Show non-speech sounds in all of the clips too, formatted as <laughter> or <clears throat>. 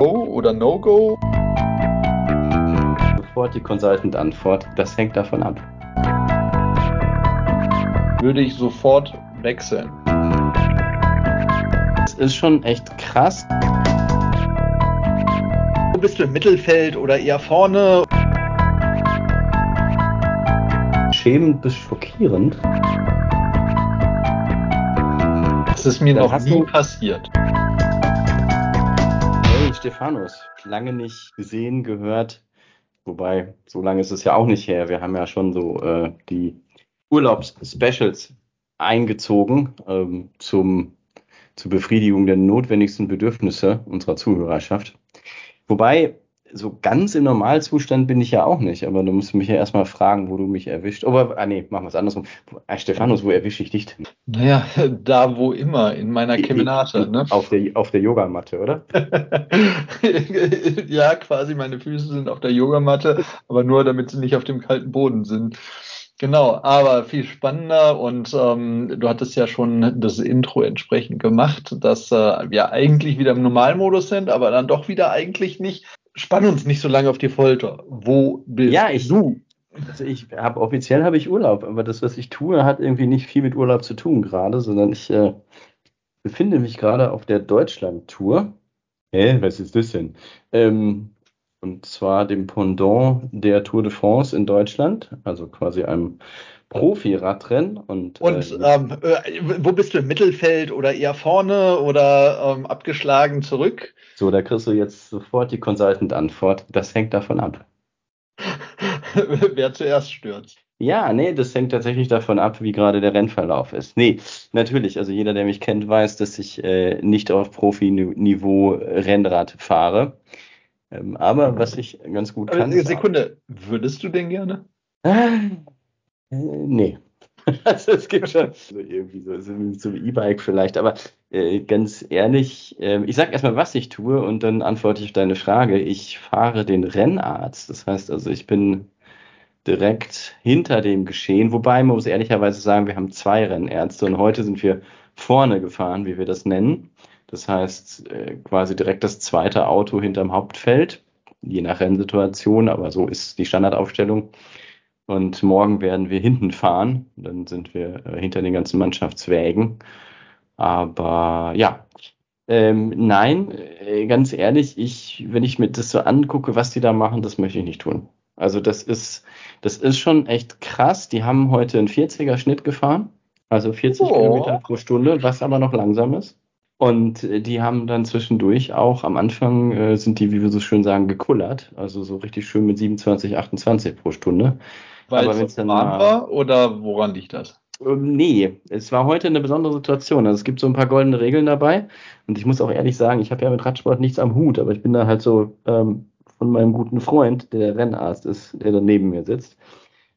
Go oder No-Go? Sofort die Consultant-Antwort. Das hängt davon ab. Würde ich sofort wechseln. Es ist schon echt krass. Wo bist du im Mittelfeld oder eher vorne? Schämend bis schockierend. Das ist mir Dann noch nie du- passiert. Hey, Stephanus, lange nicht gesehen, gehört. Wobei, so lange ist es ja auch nicht her. Wir haben ja schon so äh, die Urlaubs-Specials eingezogen ähm, zum, zur Befriedigung der notwendigsten Bedürfnisse unserer Zuhörerschaft. Wobei, so ganz im Normalzustand bin ich ja auch nicht, aber du musst mich ja erstmal fragen, wo du mich erwischt. Aber, ah nee, machen wir es andersrum. Ah, Stephanus, wo erwische ich dich denn? Naja, <laughs> da wo immer, in meiner Kemenate. Ne? Auf der, auf der Yogamatte, oder? <laughs> ja, quasi meine Füße sind auf der Yogamatte, aber nur damit sie nicht auf dem kalten Boden sind. Genau, aber viel spannender und ähm, du hattest ja schon das Intro entsprechend gemacht, dass äh, wir eigentlich wieder im Normalmodus sind, aber dann doch wieder eigentlich nicht. Spann uns nicht so lange auf die Folter. Wo bist Ja, ich- du? Also ich habe offiziell habe ich Urlaub, aber das, was ich tue, hat irgendwie nicht viel mit Urlaub zu tun gerade, sondern ich äh, befinde mich gerade auf der Deutschland-Tour. Hä, was ist das denn? Ähm, und zwar dem Pendant der Tour de France in Deutschland, also quasi einem Profi-Radrennen. Und, Und äh, ähm, äh, wo bist du im Mittelfeld oder eher vorne oder ähm, abgeschlagen zurück? so, da kriegst du jetzt sofort die Consultant-Antwort. Das hängt davon ab. <laughs> Wer zuerst stürzt. Ja, nee, das hängt tatsächlich davon ab, wie gerade der Rennverlauf ist. Nee, natürlich, also jeder, der mich kennt, weiß, dass ich äh, nicht auf Profi-Niveau Rennrad fahre. Ähm, aber was ich ganz gut kann. Äh, ist- Sekunde, würdest du denn gerne? <laughs> Äh, nee. <laughs> Also es gibt schon so irgendwie so, so, so E-Bike vielleicht, aber äh, ganz ehrlich, äh, ich sag erstmal, was ich tue und dann antworte ich auf deine Frage. Ich fahre den Rennarzt. Das heißt also, ich bin direkt hinter dem Geschehen, wobei man muss ehrlicherweise sagen, wir haben zwei Rennärzte und heute sind wir vorne gefahren, wie wir das nennen. Das heißt, äh, quasi direkt das zweite Auto hinterm Hauptfeld, je nach Rennsituation, aber so ist die Standardaufstellung. Und morgen werden wir hinten fahren. Dann sind wir äh, hinter den ganzen Mannschaftswägen. Aber ja, ähm, nein, äh, ganz ehrlich, ich, wenn ich mir das so angucke, was die da machen, das möchte ich nicht tun. Also das ist, das ist schon echt krass. Die haben heute einen 40er Schnitt gefahren, also 40 Oh. Kilometer pro Stunde, was aber noch langsam ist. Und äh, die haben dann zwischendurch auch am Anfang äh, sind die, wie wir so schön sagen, gekullert. Also so richtig schön mit 27, 28 pro Stunde. Weil Aber es warm war oder woran liegt das? Ähm, Nee, es war heute eine besondere Situation. Also es gibt so ein paar goldene Regeln dabei. Und ich muss auch ehrlich sagen, ich habe ja mit Radsport nichts am Hut, aber ich bin da halt so ähm, von meinem guten Freund, der der Rennarzt ist, der da neben mir sitzt,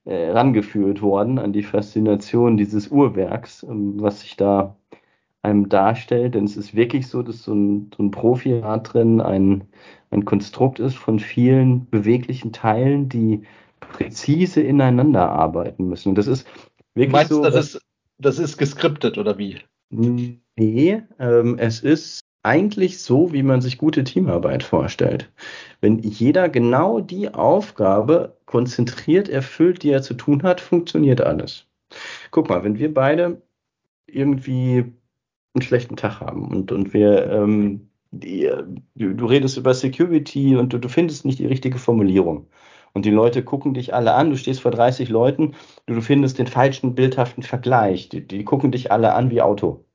äh, rangeführt worden an die Faszination dieses Uhrwerks, ähm, was sich da einem darstellt. Denn es ist wirklich so, dass so ein, so ein Profi-Radrennen ein, ein Konstrukt ist von vielen beweglichen Teilen, die präzise ineinander arbeiten müssen. Und das ist Du wirklich meinst, so. das, ist, das ist geskriptet oder wie? Nee, ähm, es ist eigentlich so, wie man sich gute Teamarbeit vorstellt. Wenn jeder genau die Aufgabe konzentriert erfüllt, die er zu tun hat, funktioniert alles. Guck mal, wenn wir beide irgendwie einen schlechten Tag haben und, und wir, ähm, die, du, du redest über Security und du, du findest nicht die richtige Formulierung. Und die Leute gucken dich alle an, du stehst vor 30 Leuten, du, du findest den falschen bildhaften Vergleich. Die, die gucken dich alle an wie Auto.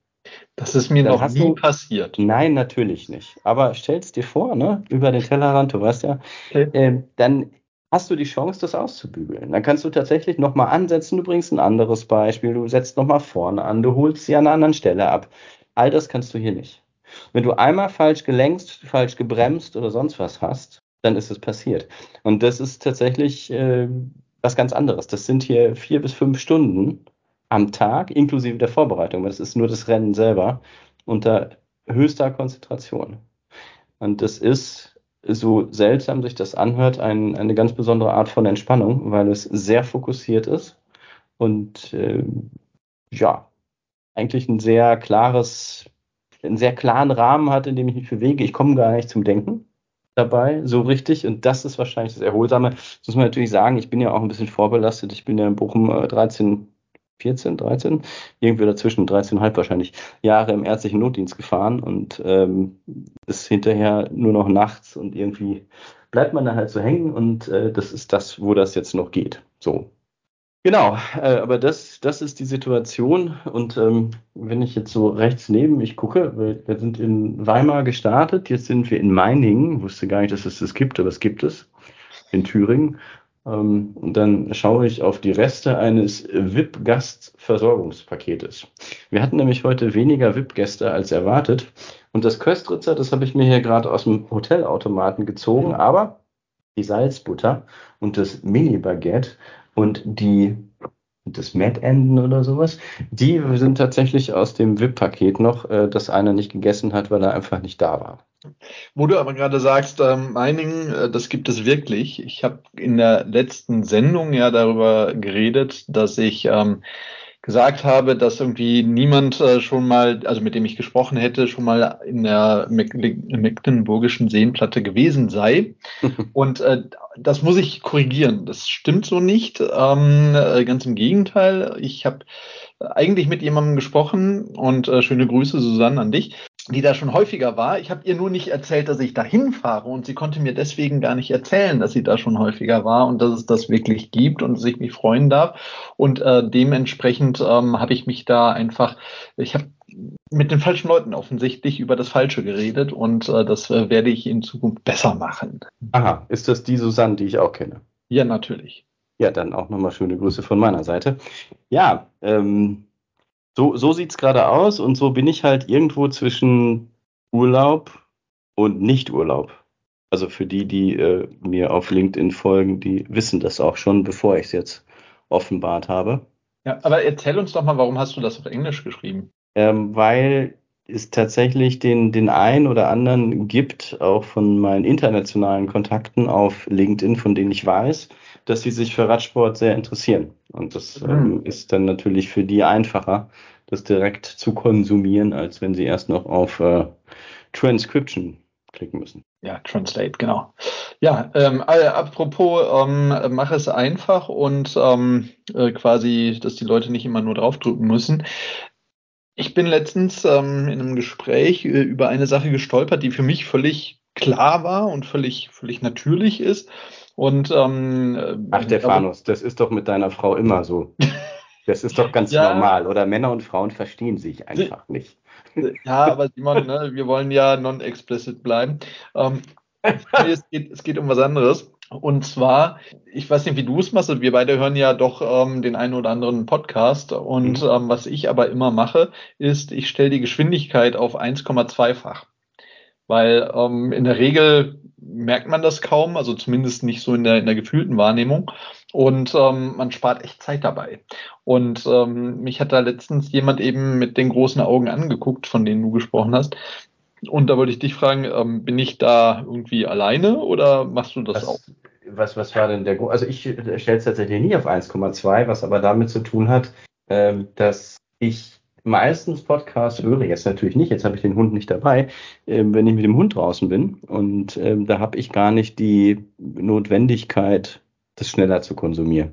Das ist mir noch nie du- passiert. Nein, natürlich nicht. Aber stell's dir vor, ne, über den Tellerrand, du weißt ja, Okay. ähm, dann hast du die Chance, das auszubügeln. Dann kannst du tatsächlich nochmal ansetzen, du bringst ein anderes Beispiel, du setzt nochmal vorne an, du holst sie an einer anderen Stelle ab. All das kannst du hier nicht. Wenn du einmal falsch gelenkst, falsch gebremst oder sonst was hast, dann ist es passiert. Und das ist tatsächlich äh, was ganz anderes. Das sind hier vier bis fünf Stunden am Tag, inklusive der Vorbereitung, weil das ist nur das Rennen selber, unter höchster Konzentration. Und das ist, so seltsam sich das anhört, ein, eine ganz besondere Art von Entspannung, weil es sehr fokussiert ist und äh, ja, eigentlich ein sehr klares, einen sehr klaren Rahmen hat, in dem ich mich bewege. Ich komme gar nicht zum Denken. Dabei, so richtig. Und das ist wahrscheinlich das Erholsame. Das muss man natürlich sagen, ich bin ja auch ein bisschen vorbelastet. Ich bin ja in Bochum 13, 14, 13, irgendwie dazwischen, 13,5 wahrscheinlich, Jahre im ärztlichen Notdienst gefahren und ähm, ist hinterher nur noch nachts und irgendwie bleibt man da halt so hängen und äh, das ist das, wo das jetzt noch geht. So. Genau, äh, aber das, das ist die Situation und ähm, wenn ich jetzt so rechts neben mich gucke, wir, wir sind in Weimar gestartet, jetzt sind wir in Meiningen, wusste gar nicht, dass es das gibt, aber es gibt es in Thüringen ähm, und dann schaue ich auf die Reste eines VIP-Gastversorgungspaketes. Wir hatten nämlich heute weniger VIP-Gäste als erwartet. Und das Köstritzer, das habe ich mir hier gerade aus dem Hotelautomaten gezogen, aber die Salzbutter und das Mini-Baguette und die das Mad Enden oder sowas, die sind tatsächlich aus dem VIP-Paket noch, äh, das einer nicht gegessen hat, weil er einfach nicht da war. Wo du aber gerade sagst, ähm, Mining, äh, das gibt es wirklich. Ich habe in der letzten Sendung ja darüber geredet, dass ich ähm, gesagt habe, dass irgendwie niemand äh, schon mal, also mit dem ich gesprochen hätte, schon mal in der Mecklenburgischen Seenplatte gewesen sei. <laughs> Und äh, das muss ich korrigieren. Das stimmt so nicht. Ähm, äh, ganz im Gegenteil. Ich habe eigentlich mit jemandem gesprochen und äh, schöne Grüße, Susanne, an dich die da schon häufiger war. Ich habe ihr nur nicht erzählt, dass ich dahin fahre und sie konnte mir deswegen gar nicht erzählen, dass sie da schon häufiger war und dass es das wirklich gibt und dass ich mich freuen darf. Und äh, dementsprechend ähm, habe ich mich da einfach, ich habe mit den falschen Leuten offensichtlich über das Falsche geredet und äh, das äh, werde ich in Zukunft besser machen. Aha, ist das die Susanne, die ich auch kenne? Ja, natürlich. Ja, dann auch nochmal schöne Grüße von meiner Seite. Ja, ähm, so, so sieht es gerade aus und so bin ich halt irgendwo zwischen Urlaub und Nicht-Urlaub. Also für die, die äh, mir auf LinkedIn folgen, die wissen das auch schon, bevor ich es jetzt offenbart habe. Ja, aber erzähl uns doch mal, warum hast du das auf Englisch geschrieben? Ähm, weil es tatsächlich den, den einen oder anderen gibt, auch von meinen internationalen Kontakten auf LinkedIn, von denen ich weiß, dass sie sich für Radsport sehr interessieren. Und das mhm. ähm, ist dann natürlich für die einfacher, das direkt zu konsumieren, als wenn sie erst noch auf äh, Transcription klicken müssen. Ja, Translate, genau. Ja, ähm, äh, apropos, ähm, mach es einfach und ähm, äh, quasi, dass die Leute nicht immer nur draufdrücken müssen. Ich bin letztens ähm, in einem Gespräch äh, über eine Sache gestolpert, die für mich völlig klar war und völlig, völlig natürlich ist. Und ähm, Ach, Stefanus, das ist doch mit deiner Frau immer so. <laughs> Das ist doch ganz ja, normal. Oder Männer und Frauen verstehen sich einfach nicht. Ja, aber Simon, ne, wir wollen ja non-explicit bleiben. Ähm, es, geht, es geht um was anderes. Und zwar, ich weiß nicht, wie du es machst, wir beide hören ja doch ähm, den einen oder anderen Podcast. Und mhm. ähm, was ich aber immer mache, ist, ich stelle die Geschwindigkeit auf 1,2-fach. Weil ähm, in der Regel merkt man das kaum, also zumindest nicht so in der, in der gefühlten Wahrnehmung. Und ähm, man spart echt Zeit dabei. Und ähm, mich hat da letztens jemand eben mit den großen Augen angeguckt, von denen du gesprochen hast. Und da wollte ich dich fragen, ähm, bin ich da irgendwie alleine oder machst du das was, auch? Was, was war denn der Grund? Also ich stelle es tatsächlich nie auf 1,2, was aber damit zu tun hat, ähm, dass ich meistens Podcasts höre, jetzt natürlich nicht, jetzt habe ich den Hund nicht dabei, äh, wenn ich mit dem Hund draußen bin. Und äh, da habe ich gar nicht die Notwendigkeit, das schneller zu konsumieren.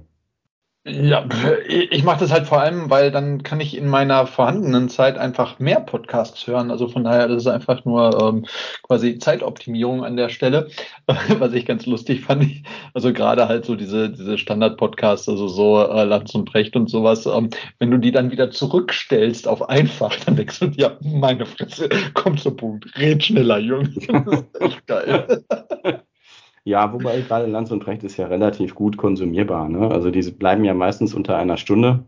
Ja, ich mache das halt vor allem, weil dann kann ich in meiner vorhandenen Zeit einfach mehr Podcasts hören. Also von daher, das ist einfach nur ähm, quasi Zeitoptimierung an der Stelle, <laughs> was ich ganz lustig fand. Also gerade halt so diese, diese Standard-Podcasts, also so äh, Lanz und Brecht und sowas, ähm, wenn du die dann wieder zurückstellst auf einfach, dann denkst du, ja, meine Fresse, komm zum Punkt, red schneller, Junge. <laughs> Das ist echt geil. <laughs> Ja, wobei gerade Lanz und Brecht ist ja relativ gut konsumierbar. Ne? Also diese bleiben ja meistens unter einer Stunde.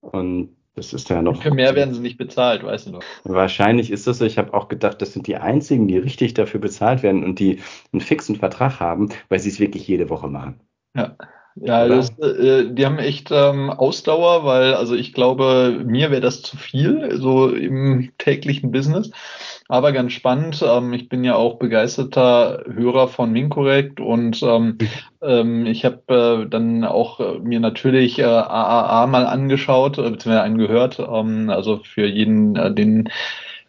Und das ist ja noch. Für mehr werden sie nicht bezahlt, weißt du noch. Wahrscheinlich ist das so. Ich habe auch gedacht, das sind die einzigen, die richtig dafür bezahlt werden und die einen fixen Vertrag haben, weil sie es wirklich jede Woche machen. Ja. Ja, das, äh, die haben echt ähm, Ausdauer, weil, also ich glaube, mir wäre das zu viel, so im täglichen Business. Aber ganz spannend. Ähm, ich bin ja auch begeisterter Hörer von Minkorrekt und ähm, ähm, ich habe äh, dann auch äh, mir natürlich äh, AAA mal angeschaut, äh, beziehungsweise angehört. Ähm, also für jeden, äh, den,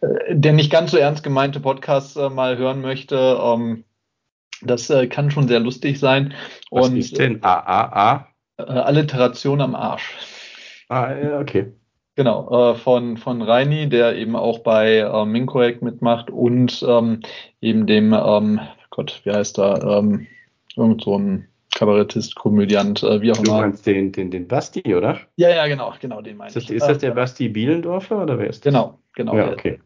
äh, der nicht ganz so ernst gemeinte Podcasts äh, mal hören möchte. Ähm, Das äh, kann schon sehr lustig sein. Was und, ist denn AAA? Äh, Alliteration am Arsch. Ah, ja, okay. Genau, äh, von, von Reini, der eben auch bei äh, Minkorrekt mitmacht und ähm, eben dem, ähm, Gott, wie heißt er, ähm, irgend so ein Kabarettist, Komödiant, äh, wie auch immer. Du meinst den, den, den Basti, oder? Ja, ja, genau, genau, den meine ich. Ist das der Basti Bielendorfer oder wer ist das? Genau, genau. Ja, okay.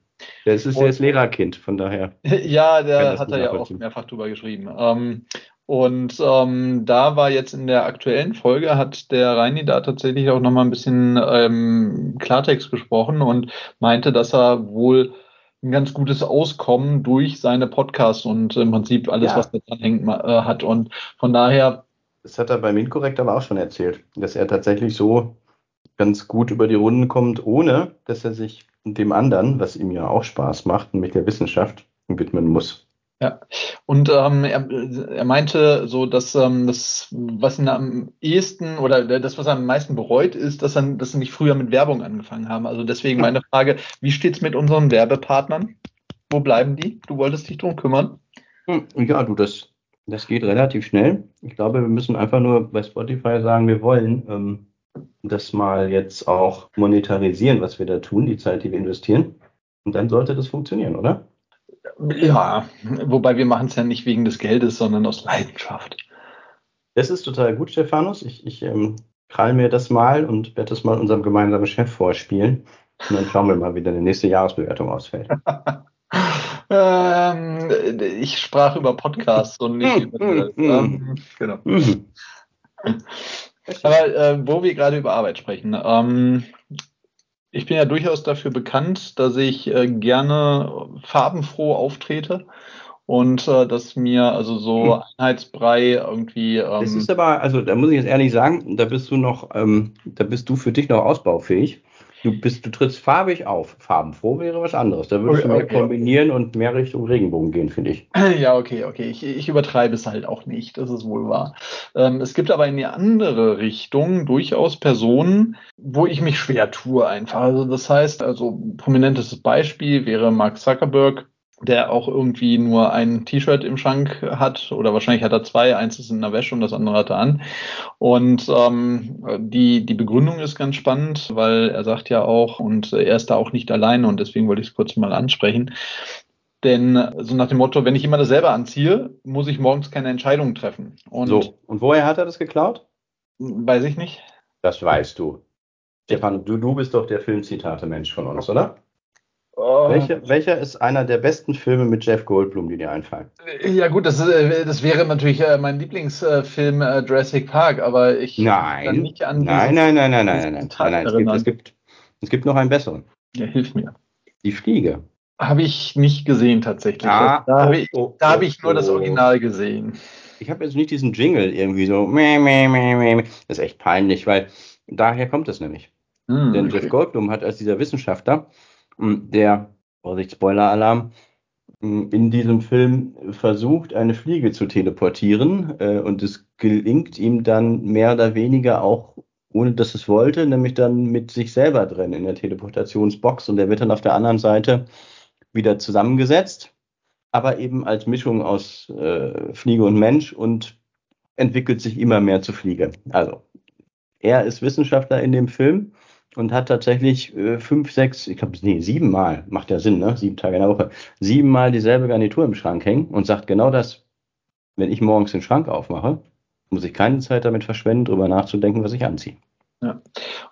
Das ist, ist Lehrerkind, von daher. <laughs> ja, der hat da ja auch mehrfach drüber geschrieben. Ähm, und ähm, da war jetzt in der aktuellen Folge, hat der Reini da tatsächlich auch nochmal ein bisschen ähm, Klartext gesprochen und meinte, dass er wohl ein ganz gutes Auskommen durch seine Podcasts und im Prinzip alles, ja. was da dran hängt, äh, hat. Und von daher. Das hat er bei Minkorrekt aber auch schon erzählt, dass er tatsächlich so ganz gut über die Runden kommt, ohne dass er sich dem anderen, was ihm ja auch Spaß macht, nämlich der Wissenschaft, widmen muss. Ja, und ähm, er, er meinte so, dass ähm, das, was ihn am ehesten oder das, was er am meisten bereut, ist, dass, er, dass sie nicht früher mit Werbung angefangen haben. Also deswegen meine Frage, wie steht's mit unseren Werbepartnern? Wo bleiben die? Du wolltest dich drum kümmern? Hm, ja, du, das, das geht relativ schnell. Ich glaube, wir müssen einfach nur bei Spotify sagen, wir wollen ähm, das mal jetzt auch monetarisieren, was wir da tun, die Zeit, die wir investieren. Und dann sollte das funktionieren, oder? Ja, wobei wir machen es ja nicht wegen des Geldes, sondern aus Leidenschaft. Das ist total gut, Stephanus. Ich, ich ähm, krall mir das mal und werde das mal unserem gemeinsamen Chef vorspielen. Und dann schauen wir mal, wie deine nächste Jahresbewertung ausfällt. <laughs> ähm, ich sprach über Podcasts und nicht über das. Ähm, genau. Aber äh, wo wir gerade über Arbeit sprechen, ähm, ich bin ja durchaus dafür bekannt, dass ich äh, gerne farbenfroh auftrete und äh, dass mir also so hm. Einheitsbrei irgendwie. Ähm, das ist aber, also da muss ich jetzt ehrlich sagen, da bist du noch, ähm, da bist du für dich noch ausbaufähig. Du bist, du trittst farbig auf. Farbenfroh wäre was anderes. Da würdest okay, du mehr okay, kombinieren okay. und mehr Richtung Regenbogen gehen, finde ich. <laughs> Ja, okay, okay. Ich, ich, übertreibe es halt auch nicht. Das ist wohl wahr. Ähm, es gibt aber in die andere Richtung durchaus Personen, wo ich mich schwer tue einfach. Also das heißt, also prominentestes Beispiel wäre Mark Zuckerberg der auch irgendwie nur ein T-Shirt im Schrank hat oder wahrscheinlich hat er zwei, eins ist in der Wäsche und das andere hat er an. Und ähm, die, die Begründung ist ganz spannend, weil er sagt ja auch, und er ist da auch nicht alleine und deswegen wollte ich es kurz mal ansprechen. Denn so nach dem Motto, wenn ich immer dasselbe anziehe, muss ich morgens keine Entscheidungen treffen. Und so, und woher hat er das geklaut? Weiß ich nicht. Das weißt du. Stefan, du, du bist doch der Filmzitate-Mensch von uns, oder? Oh. Welcher, welcher ist einer der besten Filme mit Jeff Goldblum, die dir einfallen? Ja gut, das, ist, äh, das wäre natürlich äh, mein Lieblingsfilm äh, Jurassic Park, aber ich kann nicht an diesen, Nein, nein, nein, nein, nein, nein, nein, nein. Es, gibt, es, gibt, es gibt noch einen besseren. Ja, hilf mir. Die Fliege. Habe ich nicht gesehen tatsächlich. Ah, da habe ich, oh, da hab oh, ich nur das oh. Original gesehen. Ich habe jetzt nicht diesen Jingle irgendwie so. Meh, meh, meh, das ist echt peinlich, weil daher kommt es nämlich. Hm, Denn okay. Jeff Goldblum hat als dieser Wissenschaftler der, Vorsicht, Spoiler-Alarm, in diesem Film versucht, eine Fliege zu teleportieren äh, und es gelingt ihm dann mehr oder weniger auch, ohne dass es wollte, nämlich dann mit sich selber drin in der Teleportationsbox und der wird dann auf der anderen Seite wieder zusammengesetzt, aber eben als Mischung aus äh, Fliege und Mensch und entwickelt sich immer mehr zu Fliege. Also, er ist Wissenschaftler in dem Film und hat tatsächlich äh, fünf, sechs, ich glaube, nee, sieben Mal, macht ja Sinn, ne? Sieben Tage in der Woche, sieben Mal dieselbe Garnitur im Schrank hängen und sagt genau das, wenn ich morgens den Schrank aufmache, muss ich keine Zeit damit verschwenden, darüber nachzudenken, was ich anziehe. Ja.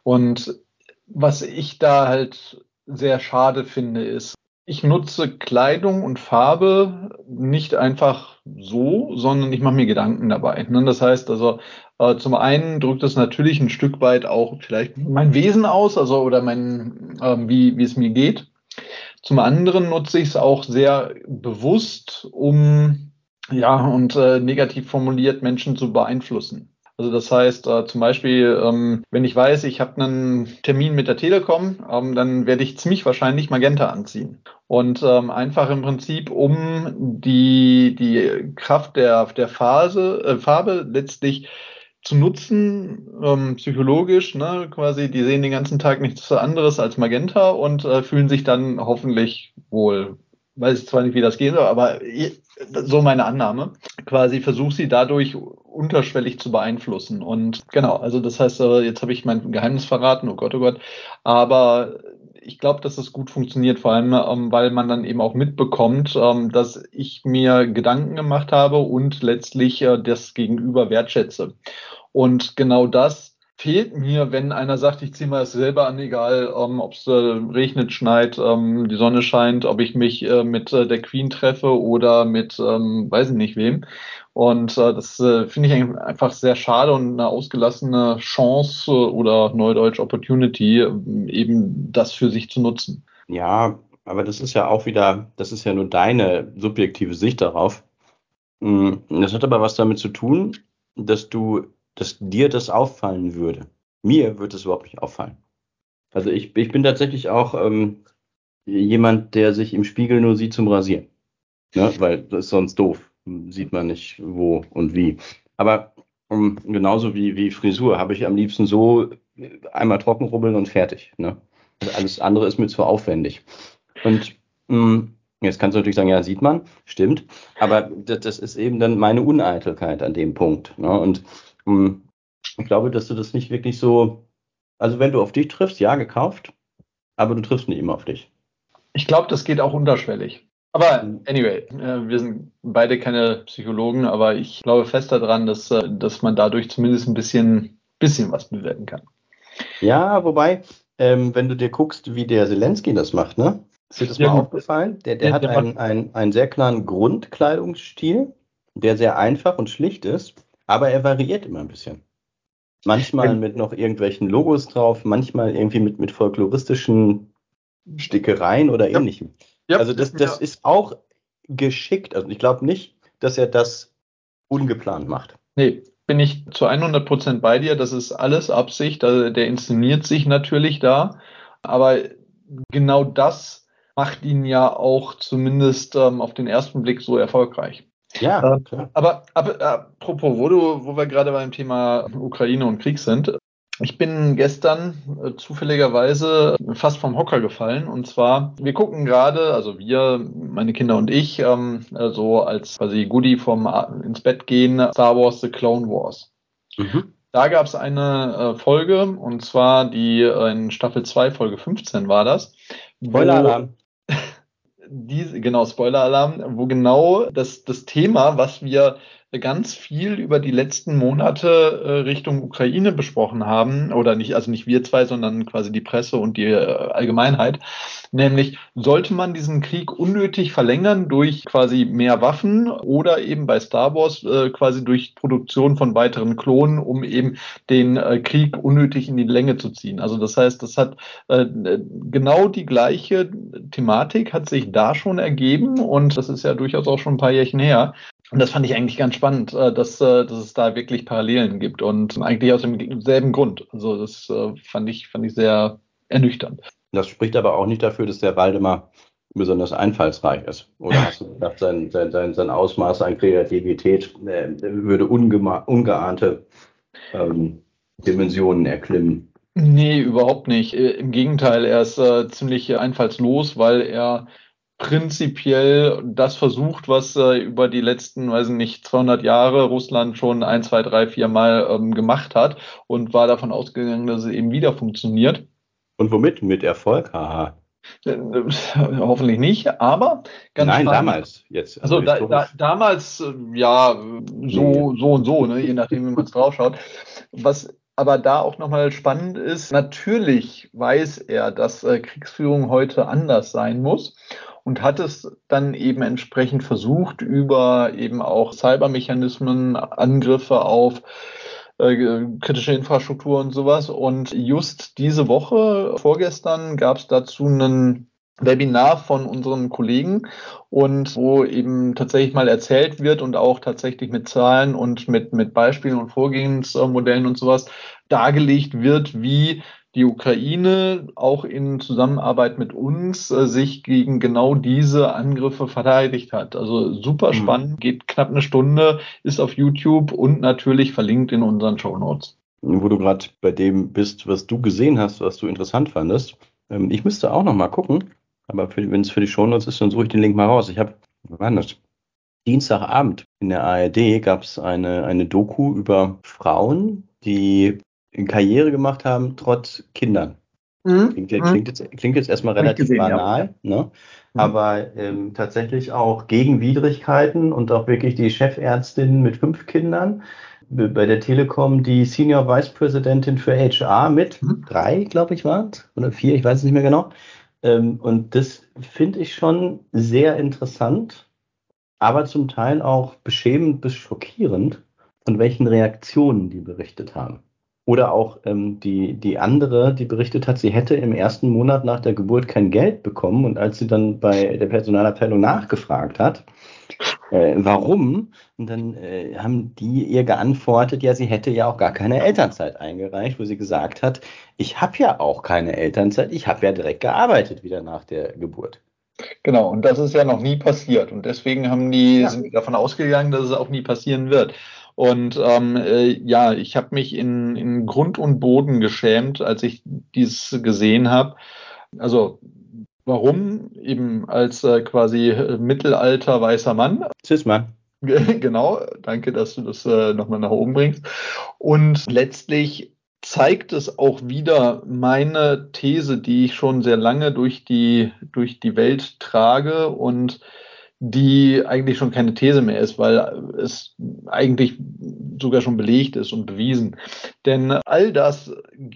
Und was ich da halt sehr schade finde, ist, ich nutze Kleidung und Farbe nicht einfach so, sondern ich mache mir Gedanken dabei. Ne? Das heißt also, äh, zum einen drückt es natürlich ein Stück weit auch vielleicht mein Wesen aus, also oder mein, äh, wie, wie es mir geht. Zum anderen nutze ich es auch sehr bewusst, um ja und äh, negativ formuliert Menschen zu beeinflussen. Also das heißt äh, zum Beispiel, ähm, wenn ich weiß, ich habe einen Termin mit der Telekom, ähm, dann werde ich ziemlich wahrscheinlich Magenta anziehen. Und ähm, einfach im Prinzip, um die, die Kraft der, der Phase, äh, Farbe letztlich zu nutzen, ähm, psychologisch, ne, quasi, die sehen den ganzen Tag nichts anderes als Magenta und äh, fühlen sich dann hoffentlich wohl weiß ich zwar nicht, wie das gehen soll, aber so meine Annahme, quasi versuche sie dadurch unterschwellig zu beeinflussen. Und genau, also das heißt, äh, jetzt habe ich mein Geheimnis verraten, oh Gott, oh Gott. Aber ich glaube, dass es gut funktioniert, vor allem, ähm, weil man dann eben auch mitbekommt, ähm, dass ich mir Gedanken gemacht habe und letztlich äh, das Gegenüber wertschätze. Und genau das fehlt mir, wenn einer sagt, ich ziehe mal das selber an, egal ähm, ob es äh, regnet, schneit, ähm, die Sonne scheint, ob ich mich äh, mit äh, der Queen treffe oder mit ähm, weiß ich nicht wem. Und äh, das äh, finde ich einfach sehr schade und eine ausgelassene Chance oder Neudeutsch Opportunity, eben das für sich zu nutzen. Ja, aber das ist ja auch wieder, das ist ja nur deine subjektive Sicht darauf. Mm, das hat aber was damit zu tun, dass du dass dir das auffallen würde. Mir würde es überhaupt nicht auffallen. Also ich, ich bin tatsächlich auch ähm, jemand, der sich im Spiegel nur sieht zum Rasieren. Ne? Weil das ist sonst doof. Sieht man nicht wo und wie. Aber um, genauso wie, wie Frisur habe ich am liebsten so einmal trocken rubbeln und fertig. Ne? Also alles andere ist mir zu aufwendig. Und mh, mm, jetzt kannst du natürlich sagen, ja, sieht man, stimmt. Aber das, das ist eben dann meine Uneitelkeit an dem Punkt. Ne? Und hm. Ich glaube, dass du das nicht wirklich so. Also, wenn du auf dich triffst, ja, gekauft, aber du triffst nicht immer auf dich. Ich glaube, das geht auch unterschwellig. Aber hm. anyway, äh, wir sind beide keine Psychologen, aber ich glaube fest daran, dass, äh, dass man dadurch zumindest ein bisschen, bisschen was bewirken kann. Ja, wobei, ähm, wenn du dir guckst, wie der Zelensky das macht, ne? Ist dir das ja, mal aufgefallen? Der, der ja, hat der einen, einen, einen sehr klaren Grundkleidungsstil, der sehr einfach und schlicht ist. Aber er variiert immer ein bisschen. Manchmal mit noch irgendwelchen Logos drauf, manchmal irgendwie mit, mit folkloristischen Stickereien oder ja. ähnlichem. Ja, also das, das ja. ist auch geschickt. Also ich glaube nicht, dass er das ungeplant macht. Nee, bin ich zu 100 Prozent bei dir. Das ist alles Absicht. Also der inszeniert sich natürlich da. Aber genau das macht ihn ja auch zumindest ähm, auf den ersten Blick so erfolgreich. Ja, ähm, klar. Aber, aber apropos, wo, du, wo wir gerade beim Thema Ukraine und Krieg sind, ich bin gestern äh, zufälligerweise fast vom Hocker gefallen. Und zwar, wir gucken gerade, also wir, meine Kinder und ich, ähm, so also als quasi Goodie vom äh, ins Bett gehen, Star Wars The Clone Wars. Mhm. Da gab es eine äh, Folge, und zwar die äh, in Staffel 2, Folge 15 war das. Spoiler-Alarm diese, genau, Spoiler-Alarm, wo genau das, das Thema, was wir ganz viel über die letzten Monate äh, Richtung Ukraine besprochen haben, oder nicht, also nicht wir zwei, sondern quasi die Presse und die äh, Allgemeinheit, nämlich sollte man diesen Krieg unnötig verlängern durch quasi mehr Waffen oder eben bei Star Wars äh, quasi durch Produktion von weiteren Klonen, um eben den äh, Krieg unnötig in die Länge zu ziehen. Also das heißt, das hat äh, genau die gleiche Thematik hat sich da schon ergeben und das ist ja durchaus auch schon ein paar Jährchen her. Und das fand ich eigentlich ganz spannend, äh, dass, äh, dass es da wirklich Parallelen gibt und eigentlich aus demselben Grund. Also das äh, fand ich, fand ich sehr ernüchternd. Das spricht aber auch nicht dafür, dass der Waldemar besonders einfallsreich ist. Oder hast du gedacht, sein, sein, sein, sein Ausmaß an Kreativität äh, würde ungeahnte ähm, Dimensionen erklimmen? Nee, überhaupt nicht. Im Gegenteil, er ist äh, ziemlich einfallslos, weil er prinzipiell das versucht, was äh, über die letzten, weiß ich nicht, 200 Jahre Russland schon ein, zwei, drei, vier Mal ähm, gemacht hat und war davon ausgegangen, dass es eben wieder funktioniert. Und womit? Mit Erfolg? Haha. Äh, <laughs> hoffentlich nicht, aber ganz Nein, spannend. damals jetzt. Also, also da, da, damals, äh, ja, so, so und so, ne, je nachdem, wie man es draufschaut. Was aber da auch nochmal spannend ist, natürlich weiß er, dass äh, Kriegsführung heute anders sein muss und hat es dann eben entsprechend versucht, über eben auch Cybermechanismen, Angriffe auf äh, kritische Infrastruktur und sowas. Und just diese Woche, vorgestern, gab es dazu einen Webinar von unseren Kollegen und wo eben tatsächlich mal erzählt wird und auch tatsächlich mit Zahlen und mit, mit Beispielen und Vorgehensmodellen und sowas dargelegt wird, wie die Ukraine auch in Zusammenarbeit mit uns äh, sich gegen genau diese Angriffe verteidigt hat. Also super mhm. spannend, geht knapp eine Stunde, ist auf YouTube und natürlich verlinkt in unseren Show Notes. Wo du gerade bei dem bist, was du gesehen hast, was du interessant fandest. Ähm, ich müsste auch noch mal gucken, aber wenn es für die Show Notes ist, dann suche ich den Link mal raus. Ich habe, wann das? Dienstagabend in der ARD gab es eine, eine Doku über Frauen, die Karriere gemacht haben, trotz Kindern. Mhm. Klingt, mhm. klingt, jetzt, klingt jetzt erstmal relativ gesehen, banal, ja. ne? Mhm. aber ähm, tatsächlich auch gegen Widrigkeiten und auch wirklich die Chefärztin mit fünf Kindern bei der Telekom die Senior Vice Präsidentin für HR mit mhm. drei, glaube ich, waren es, oder vier, ich weiß es nicht mehr genau. Ähm, und das finde ich schon sehr interessant, aber zum Teil auch beschämend bis schockierend, von welchen Reaktionen die berichtet haben. Oder auch ähm, die, die andere, die berichtet hat, sie hätte im ersten Monat nach der Geburt kein Geld bekommen. Und als sie dann bei der Personalabteilung nachgefragt hat, äh, warum, und dann äh, haben die ihr geantwortet, ja, sie hätte ja auch gar keine Elternzeit eingereicht, wo sie gesagt hat, ich habe ja auch keine Elternzeit, ich habe ja direkt gearbeitet wieder nach der Geburt. Genau, und das ist ja noch nie passiert. Und deswegen haben die, ja. sind die davon ausgegangen, dass es auch nie passieren wird. Und ähm, äh, ja, ich habe mich in, in Grund und Boden geschämt, als ich dies gesehen habe. Also warum? Eben als äh, quasi äh, Mittelalter weißer Mann. Cis-Mann. <laughs> genau, danke, dass du das äh, nochmal nach oben bringst. Und letztlich zeigt es auch wieder meine These, die ich schon sehr lange durch die, durch die Welt trage und die eigentlich schon keine These mehr ist, weil es eigentlich sogar schon belegt ist und bewiesen. Denn all das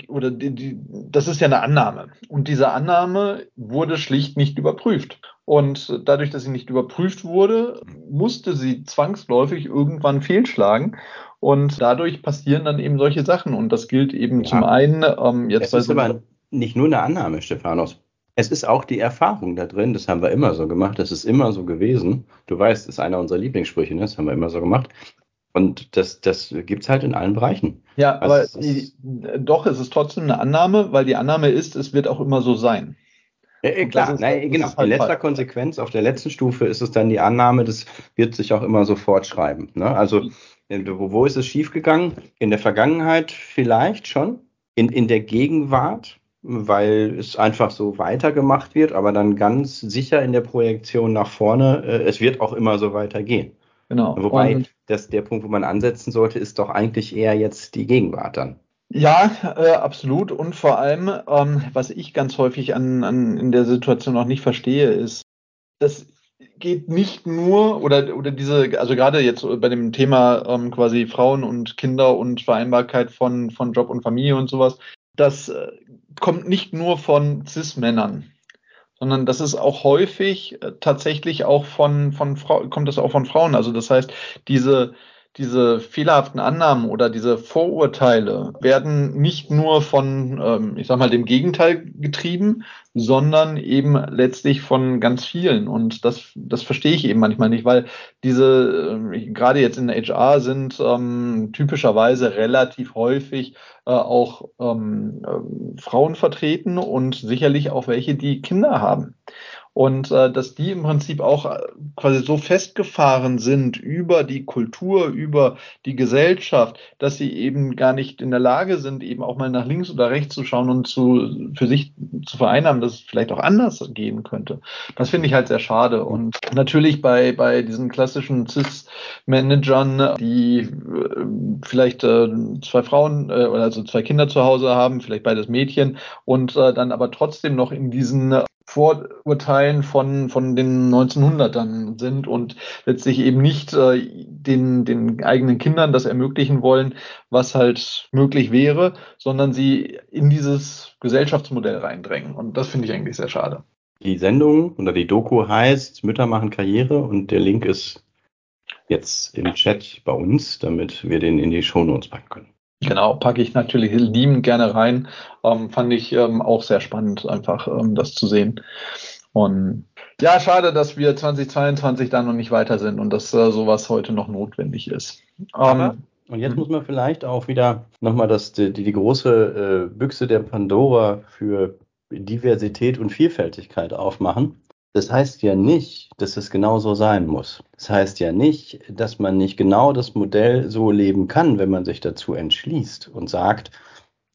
oder die, die, das ist ja eine Annahme und diese Annahme wurde schlicht nicht überprüft. Und dadurch, dass sie nicht überprüft wurde, musste sie zwangsläufig irgendwann fehlschlagen. Und dadurch passieren dann eben solche Sachen. Und das gilt eben ja. zum einen ähm, jetzt. Es ist aber nicht nur eine Annahme, Stephanus. Es ist auch die Erfahrung da drin, das haben wir immer so gemacht, das ist immer so gewesen. Du weißt, das ist einer unserer Lieblingssprüche, ne? das haben wir immer so gemacht. Und das, das gibt es halt in allen Bereichen. Ja, also aber die, doch, es ist trotzdem eine Annahme, weil die Annahme ist, es wird auch immer so sein. Ja, klar, ist, nein, genau. Halt in letzter falsch. Konsequenz, auf der letzten Stufe ist es dann die Annahme, das wird sich auch immer so fortschreiben. Ne? Also, wo, wo ist es schiefgegangen? In der Vergangenheit vielleicht schon. In, in der Gegenwart weil es einfach so weitergemacht wird, aber dann ganz sicher in der Projektion nach vorne, äh, es wird auch immer so weitergehen. Genau. Wobei Und, das, der Punkt, wo man ansetzen sollte, ist doch eigentlich eher jetzt die Gegenwart dann. Ja, äh, absolut. Und vor allem, ähm, was ich ganz häufig an, an in der Situation auch nicht verstehe, ist, das geht nicht nur oder oder diese, also gerade jetzt bei dem Thema ähm, quasi Frauen und Kinder und Vereinbarkeit von von Job und Familie und sowas, das äh, kommt nicht nur von Cis-Männern, sondern das ist auch häufig äh, tatsächlich auch von, von Frau, kommt das auch von Frauen. Also das heißt, diese, diese fehlerhaften Annahmen oder diese Vorurteile werden nicht nur von, ähm, ich sag mal, dem Gegenteil getrieben, sondern eben letztlich von ganz vielen. Und das, das verstehe ich eben manchmal nicht, weil diese, äh, gerade jetzt in HR sind ähm, typischerweise relativ häufig äh, auch ähm, äh, Frauen vertreten und sicherlich auch welche, die Kinder haben. Und äh, dass die im Prinzip auch äh, quasi so festgefahren sind über die Kultur, über die Gesellschaft, dass sie eben gar nicht in der Lage sind, eben auch mal nach links oder rechts zu schauen und zu, für sich zu vereinnahmen, dass es vielleicht auch anders gehen könnte. Das finde ich halt sehr schade. Und natürlich bei, bei diesen klassischen CIS-Managern, die äh, vielleicht äh, zwei Frauen, äh, also zwei Kinder zu Hause haben, vielleicht beides Mädchen und äh, dann aber trotzdem noch in diesen Vorurteilen von, von den 1900ern sind und letztlich eben nicht äh, den, den eigenen Kindern das ermöglichen wollen, was halt möglich wäre, sondern sie in dieses Gesellschaftsmodell reindrängen. Und das finde ich eigentlich sehr schade. Die Sendung oder die Doku heißt Mütter machen Karriere und der Link ist jetzt im Chat bei uns, damit wir den in die Shownotes packen können. Genau, packe ich natürlich liebend gerne rein. Ähm, fand ich ähm, auch sehr spannend, einfach ähm, das zu sehen. Und ja, schade, dass wir 2022 da noch nicht weiter sind und dass äh, sowas heute noch notwendig ist. Aber, ähm, und jetzt hm. muss man vielleicht auch wieder nochmal das, die, die große äh, Büchse der Pandora für Diversität und Vielfältigkeit aufmachen. Das heißt ja nicht, dass es genau so sein muss. Das heißt ja nicht, dass man nicht genau das Modell so leben kann, wenn man sich dazu entschließt und sagt,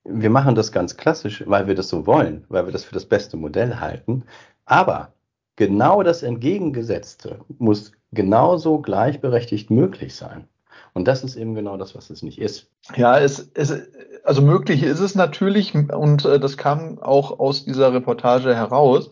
wir machen das ganz klassisch, weil wir das so wollen, weil wir das für das beste Modell halten. Aber genau das Entgegengesetzte muss genauso gleichberechtigt möglich sein. Und das ist eben genau das, was es nicht ist. Ja, es, es, also möglich ist es natürlich und äh, das kam auch aus dieser Reportage heraus.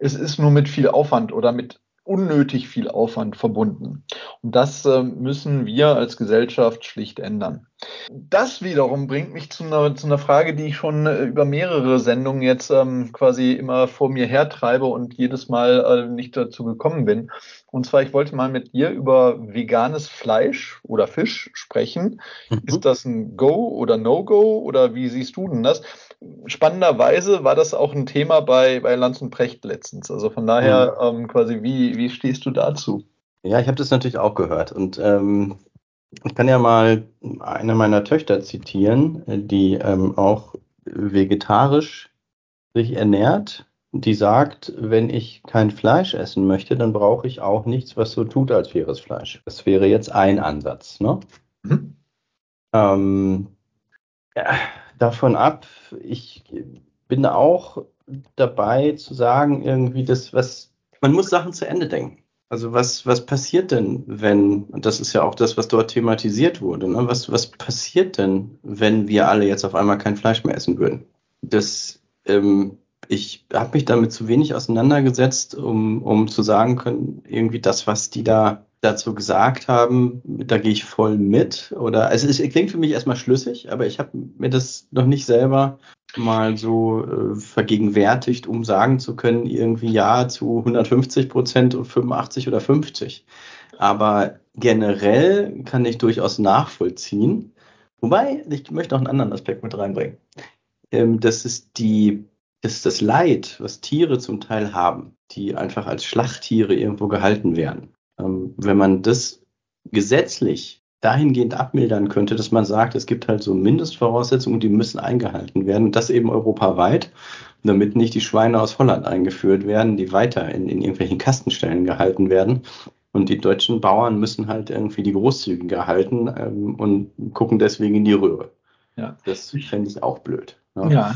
Es ist nur mit viel Aufwand oder mit unnötig viel Aufwand verbunden. Und das äh, müssen wir als Gesellschaft schlicht ändern. Das wiederum bringt mich zu einer, zu einer Frage, die ich schon äh, über mehrere Sendungen jetzt ähm, quasi immer vor mir hertreibe und jedes Mal äh, nicht dazu gekommen bin. Und zwar, ich wollte mal mit dir über veganes Fleisch oder Fisch sprechen. Mhm. Ist das ein Go oder No-Go oder wie siehst du denn das? Spannenderweise war das auch ein Thema bei, bei Lanz und Precht letztens. Also von daher mhm. ähm, quasi, wie, wie stehst du dazu? Ja, ich habe das natürlich auch gehört. Und ähm, ich kann ja mal eine meiner Töchter zitieren, die ähm, auch vegetarisch sich ernährt die sagt, wenn ich kein Fleisch essen möchte, dann brauche ich auch nichts, was so tut, als wäre es Fleisch. Das wäre jetzt ein Ansatz. Ne? Mhm. Ähm, ja, davon ab, ich bin auch dabei zu sagen, irgendwie das, was, man muss Sachen zu Ende denken. Also was, was passiert denn, wenn, und das ist ja auch das, was dort thematisiert wurde, ne? was, was passiert denn, wenn wir alle jetzt auf einmal kein Fleisch mehr essen würden? Das ähm, ich habe mich damit zu wenig auseinandergesetzt, um, um zu sagen können, irgendwie das, was die da dazu gesagt haben, da gehe ich voll mit. Oder also es klingt für mich erstmal schlüssig, aber ich habe mir das noch nicht selber mal so äh, vergegenwärtigt, um sagen zu können, irgendwie ja zu 150 Prozent und 85 oder 50. Aber generell kann ich durchaus nachvollziehen. Wobei, ich möchte noch einen anderen Aspekt mit reinbringen. Ähm, das ist die ist das Leid, was Tiere zum Teil haben, die einfach als Schlachttiere irgendwo gehalten werden. Ähm, wenn man das gesetzlich dahingehend abmildern könnte, dass man sagt, es gibt halt so Mindestvoraussetzungen, die müssen eingehalten werden, und das eben europaweit, damit nicht die Schweine aus Holland eingeführt werden, die weiter in, in irgendwelchen Kastenstellen gehalten werden. Und die deutschen Bauern müssen halt irgendwie die Großzügige halten ähm, und gucken deswegen in die Röhre. Ja. Das fände ich auch blöd. Ja,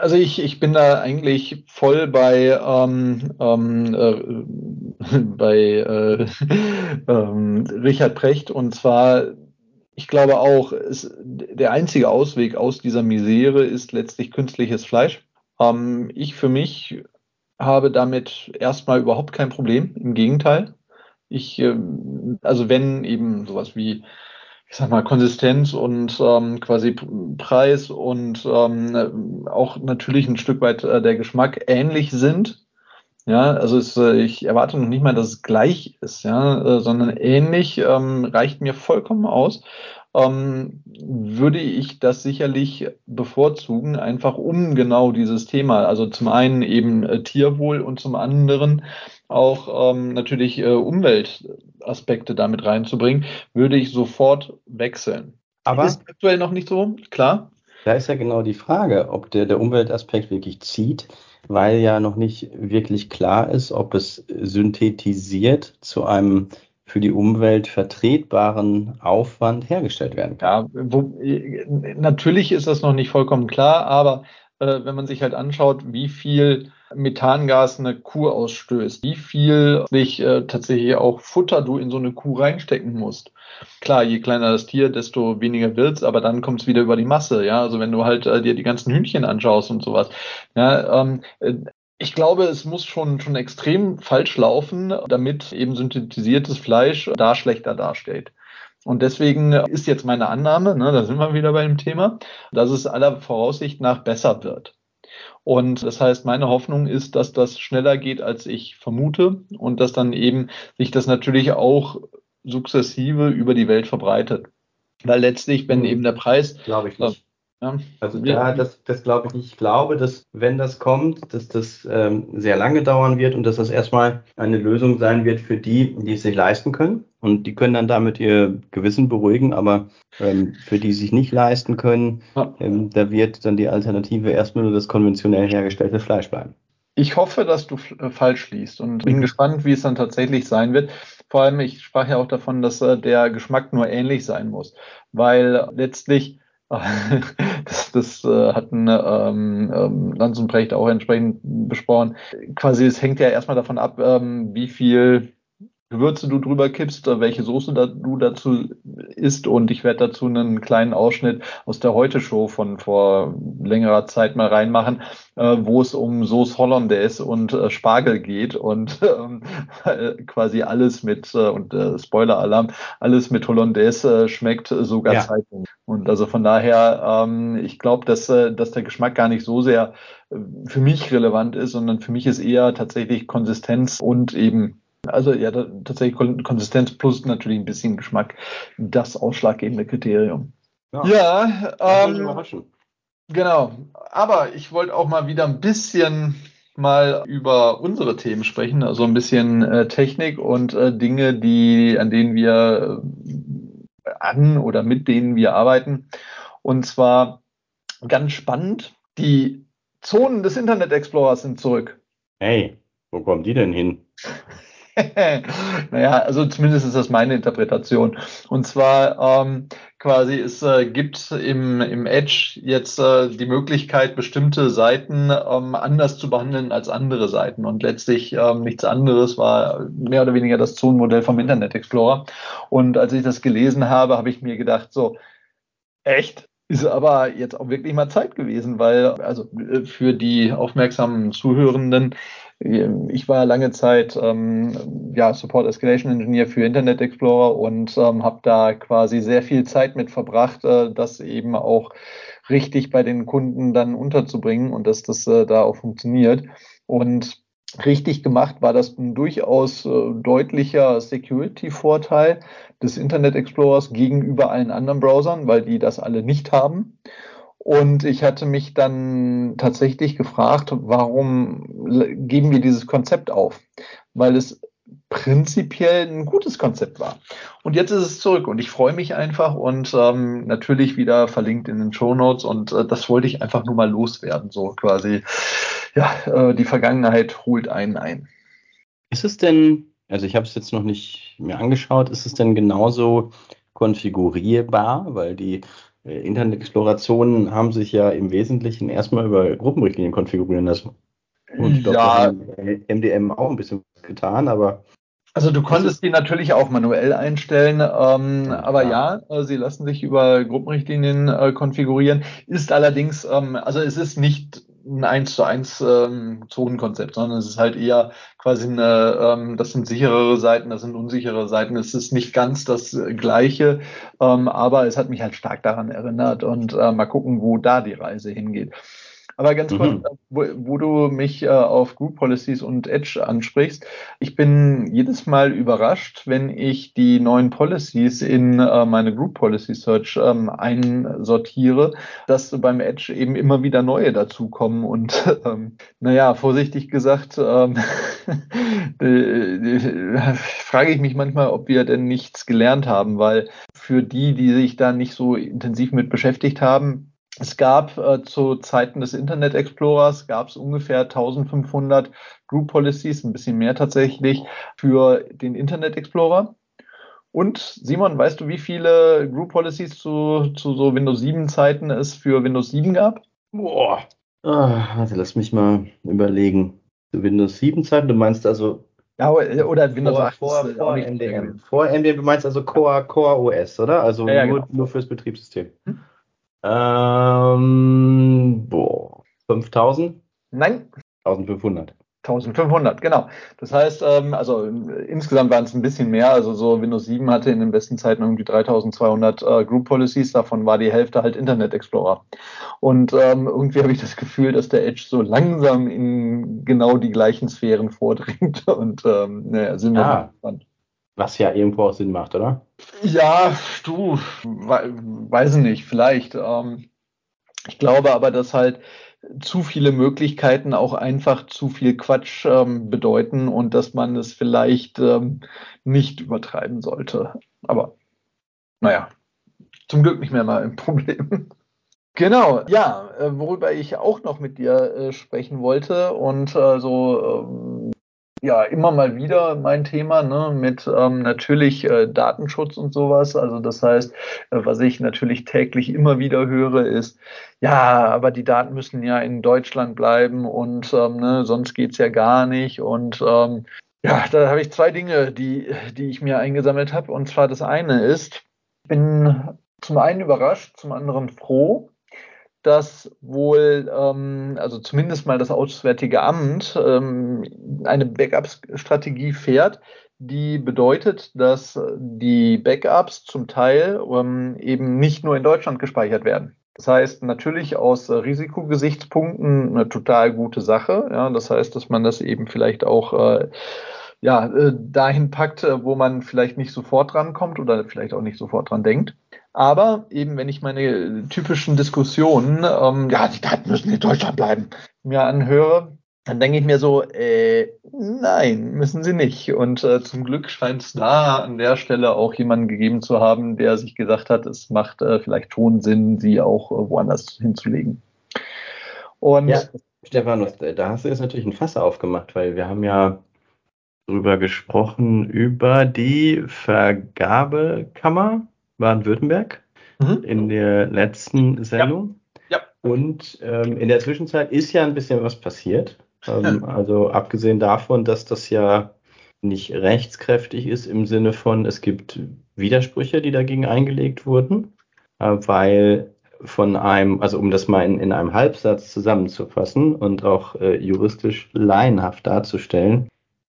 also ich, ich bin da eigentlich voll bei, ähm, ähm, äh, <laughs> bei äh, <laughs> ähm, Richard Precht und zwar, ich glaube auch, es, der einzige Ausweg aus dieser Misere ist letztlich künstliches Fleisch. Ähm, ich für mich habe damit erstmal überhaupt kein Problem, im Gegenteil. Ich, äh, also wenn eben sowas wie ich sag mal, Konsistenz und ähm, quasi Preis und ähm, auch natürlich ein Stück weit äh, der Geschmack ähnlich sind. Ja, also es, äh, ich erwarte noch nicht mal, dass es gleich ist, ja, äh, sondern ähnlich ähm, reicht mir vollkommen aus. Ähm, würde ich das sicherlich bevorzugen, einfach um genau dieses Thema, also zum einen eben äh, Tierwohl und zum anderen auch ähm, natürlich äh, Umweltaspekte damit reinzubringen, würde ich sofort wechseln. Aber ist aktuell noch nicht so, klar. Da ist ja genau die Frage, ob der, der Umweltaspekt wirklich zieht, weil ja noch nicht wirklich klar ist, ob es synthetisiert zu einem für die Umwelt vertretbaren Aufwand hergestellt werden kann. Ja, wo, äh, natürlich ist das noch nicht vollkommen klar, aber äh, wenn man sich halt anschaut, wie viel Methangas eine Kuh ausstößt, wie viel sich äh, tatsächlich auch Futter du in so eine Kuh reinstecken musst. Klar, je kleiner das Tier, desto weniger wird's, aber dann kommt es wieder über die Masse, ja. Also wenn du halt äh, dir die ganzen Hühnchen anschaust und sowas. Ja, ähm, äh, ich glaube, es muss schon, schon extrem falsch laufen, damit eben synthetisiertes Fleisch da schlechter dasteht. Und deswegen ist jetzt meine Annahme, ne, da sind wir wieder bei dem Thema, dass es aller Voraussicht nach besser wird. Und das heißt, meine Hoffnung ist, dass das schneller geht, als ich vermute und dass dann eben sich das natürlich auch sukzessive über die Welt verbreitet. Weil letztlich, wenn hm. eben der Preis. Glaube ich nicht. Ja. Also da, das, das glaube ich nicht. Ich glaube, dass wenn das kommt, dass das ähm, sehr lange dauern wird und dass das erstmal eine Lösung sein wird für die, die es sich leisten können. Und die können dann damit ihr Gewissen beruhigen, aber ähm, für die, die sich nicht leisten können, ja. ähm, da wird dann die Alternative erstmal nur das konventionell hergestellte Fleisch bleiben. Ich hoffe, dass du äh, falsch liest und bin mhm. gespannt, wie es dann tatsächlich sein wird. Vor allem, ich sprach ja auch davon, dass äh, der Geschmack nur ähnlich sein muss, weil letztlich <laughs> das das äh, hatten ähm, ähm, Lanz und Brecht auch entsprechend besprochen. Quasi, es hängt ja erstmal davon ab, ähm, wie viel Gewürze du drüber kippst, äh, welche Soße da, du dazu isst und ich werde dazu einen kleinen Ausschnitt aus der Heute-Show von vor längerer Zeit mal reinmachen, äh, wo es um Sauce Hollandaise und äh, Spargel geht und <laughs> ähm, quasi alles mit, äh, und äh, Spoiler-Alarm, alles mit Hollandaise äh, schmeckt sogar ja. Zeitung. Und also von daher, ähm, ich glaube, dass, äh, dass der Geschmack gar nicht so sehr äh, für mich relevant ist, sondern für mich ist eher tatsächlich Konsistenz und eben also ja, da, tatsächlich Konsistenz plus natürlich ein bisschen Geschmack, das ausschlaggebende Kriterium. Ja, ja ähm, genau. Aber ich wollte auch mal wieder ein bisschen mal über unsere Themen sprechen, also ein bisschen äh, Technik und äh, Dinge, die an denen wir äh, an oder mit denen wir arbeiten. Und zwar ganz spannend, die Zonen des Internet Explorers sind zurück. Hey, wo kommen die denn hin? <laughs> naja, also zumindest ist das meine Interpretation. Und zwar ähm, quasi, es äh, gibt im, im Edge jetzt äh, die Möglichkeit, bestimmte Seiten ähm, anders zu behandeln als andere Seiten. Und letztlich ähm, nichts anderes war mehr oder weniger das Zonenmodell vom Internet Explorer. Und als ich das gelesen habe, habe ich mir gedacht, so, echt? Ist aber jetzt auch wirklich mal Zeit gewesen, weil, also äh, für die aufmerksamen Zuhörenden, ich war lange Zeit ähm, ja, Support Escalation Engineer für Internet Explorer und ähm, habe da quasi sehr viel Zeit mit verbracht, äh, das eben auch richtig bei den Kunden dann unterzubringen und dass das äh, da auch funktioniert. Und richtig gemacht war das ein durchaus äh, deutlicher Security-Vorteil des Internet Explorers gegenüber allen anderen Browsern, weil die das alle nicht haben. Und ich hatte mich dann tatsächlich gefragt, warum geben wir dieses Konzept auf? Weil es prinzipiell ein gutes Konzept war. Und jetzt ist es zurück und ich freue mich einfach und ähm, natürlich wieder verlinkt in den Show Notes und äh, das wollte ich einfach nur mal loswerden, so quasi. Ja, äh, die Vergangenheit holt einen ein. Ist es denn, also ich habe es jetzt noch nicht mir angeschaut, ist es denn genauso konfigurierbar, weil die Internet-Explorationen haben sich ja im Wesentlichen erstmal über Gruppenrichtlinien konfigurieren lassen. Und ich glaube, ja. MDM auch ein bisschen getan, aber. Also du konntest die natürlich auch manuell einstellen, ähm, ja, aber ja, äh, sie lassen sich über Gruppenrichtlinien äh, konfigurieren. Ist allerdings, ähm, also es ist nicht ein 1 zu 1 ähm, Zonenkonzept, sondern es ist halt eher quasi eine, ähm, das sind sicherere Seiten, das sind unsichere Seiten. Es ist nicht ganz das Gleiche, ähm, aber es hat mich halt stark daran erinnert und äh, mal gucken, wo da die Reise hingeht. Aber ganz mhm. kurz, wo, wo, du mich äh, auf Group Policies und Edge ansprichst, ich bin jedes Mal überrascht, wenn ich die neuen Policies in äh, meine Group Policy Search ähm, einsortiere, dass beim Edge eben immer wieder neue dazukommen. Und <laughs> ähm, naja, vorsichtig gesagt, ähm, <laughs> frage ich mich manchmal, ob wir denn nichts gelernt haben, weil für die, die sich da nicht so intensiv mit beschäftigt haben, es gab äh, zu Zeiten des Internet Explorers gab es ungefähr 1500 Group Policies, ein bisschen mehr tatsächlich, für den Internet Explorer. Und Simon, weißt du, wie viele Group Policies zu, zu so Windows 7 Zeiten es für Windows 7 gab? Boah. Ah, warte, lass mich mal überlegen. Zu Windows 7 Zeiten, du meinst also. Ja, oder Windows vor, 8 vor, vor MDM. Vor MDM, du meinst also Core, Core OS, oder? Also ja, ja, nur, genau. nur fürs Betriebssystem. Hm? Ähm, boah, 5000? Nein. 1500. 1500, genau. Das heißt, ähm, also insgesamt waren es ein bisschen mehr. Also so Windows 7 hatte in den besten Zeiten irgendwie 3200 äh, Group Policies. Davon war die Hälfte halt Internet Explorer. Und ähm, irgendwie habe ich das Gefühl, dass der Edge so langsam in genau die gleichen Sphären vordringt. <laughs> Und ähm, naja, sind wir ah. gespannt. Was ja irgendwo auch Sinn macht, oder? Ja, du, weiß nicht, vielleicht. Ähm, ich glaube aber, dass halt zu viele Möglichkeiten auch einfach zu viel Quatsch ähm, bedeuten und dass man es vielleicht ähm, nicht übertreiben sollte. Aber naja, zum Glück nicht mehr mal ein <laughs> Problem. Genau, ja, äh, worüber ich auch noch mit dir äh, sprechen wollte und äh, so ja immer mal wieder mein Thema, ne, mit ähm, natürlich äh, Datenschutz und sowas. Also das heißt, äh, was ich natürlich täglich immer wieder höre, ist, ja, aber die Daten müssen ja in Deutschland bleiben und ähm, ne, sonst geht's ja gar nicht. Und ähm, ja, da habe ich zwei Dinge, die, die ich mir eingesammelt habe. Und zwar das eine ist, ich bin zum einen überrascht, zum anderen froh, dass wohl, ähm, also zumindest mal das Auswärtige Amt, ähm, eine Backup-Strategie fährt, die bedeutet, dass die Backups zum Teil ähm, eben nicht nur in Deutschland gespeichert werden. Das heißt natürlich aus Risikogesichtspunkten eine total gute Sache. Ja, das heißt, dass man das eben vielleicht auch äh, ja, äh, dahin packt, äh, wo man vielleicht nicht sofort drankommt oder vielleicht auch nicht sofort dran denkt. Aber eben, wenn ich meine typischen Diskussionen, ähm, ja, die Daten müssen in Deutschland bleiben, mir anhöre, dann denke ich mir so, äh, nein, müssen sie nicht. Und äh, zum Glück scheint es da an der Stelle auch jemanden gegeben zu haben, der sich gesagt hat, es macht äh, vielleicht schon Sinn, sie auch äh, woanders hinzulegen. Und ja, Stefan, da hast du jetzt natürlich ein Fass aufgemacht, weil wir haben ja drüber gesprochen, über die Vergabekammer Baden-Württemberg mhm. in der letzten Sendung. Ja. ja. Und ähm, in der Zwischenzeit ist ja ein bisschen was passiert. <laughs> Ähm, also abgesehen davon, dass das ja nicht rechtskräftig ist im Sinne von, es gibt Widersprüche, die dagegen eingelegt wurden, äh, weil von einem, also um das mal in, in einem Halbsatz zusammenzufassen und auch äh, juristisch laienhaft darzustellen,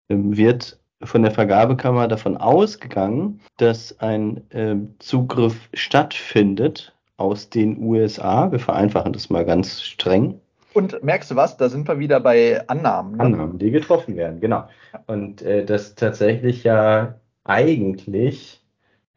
äh, wird von der Vergabekammer davon ausgegangen, dass ein äh, Zugriff stattfindet aus den USA. Wir vereinfachen das mal ganz streng. Und merkst du was? Da sind wir wieder bei Annahmen. Ne? Annahmen, die getroffen werden, genau. Und äh, dass tatsächlich ja eigentlich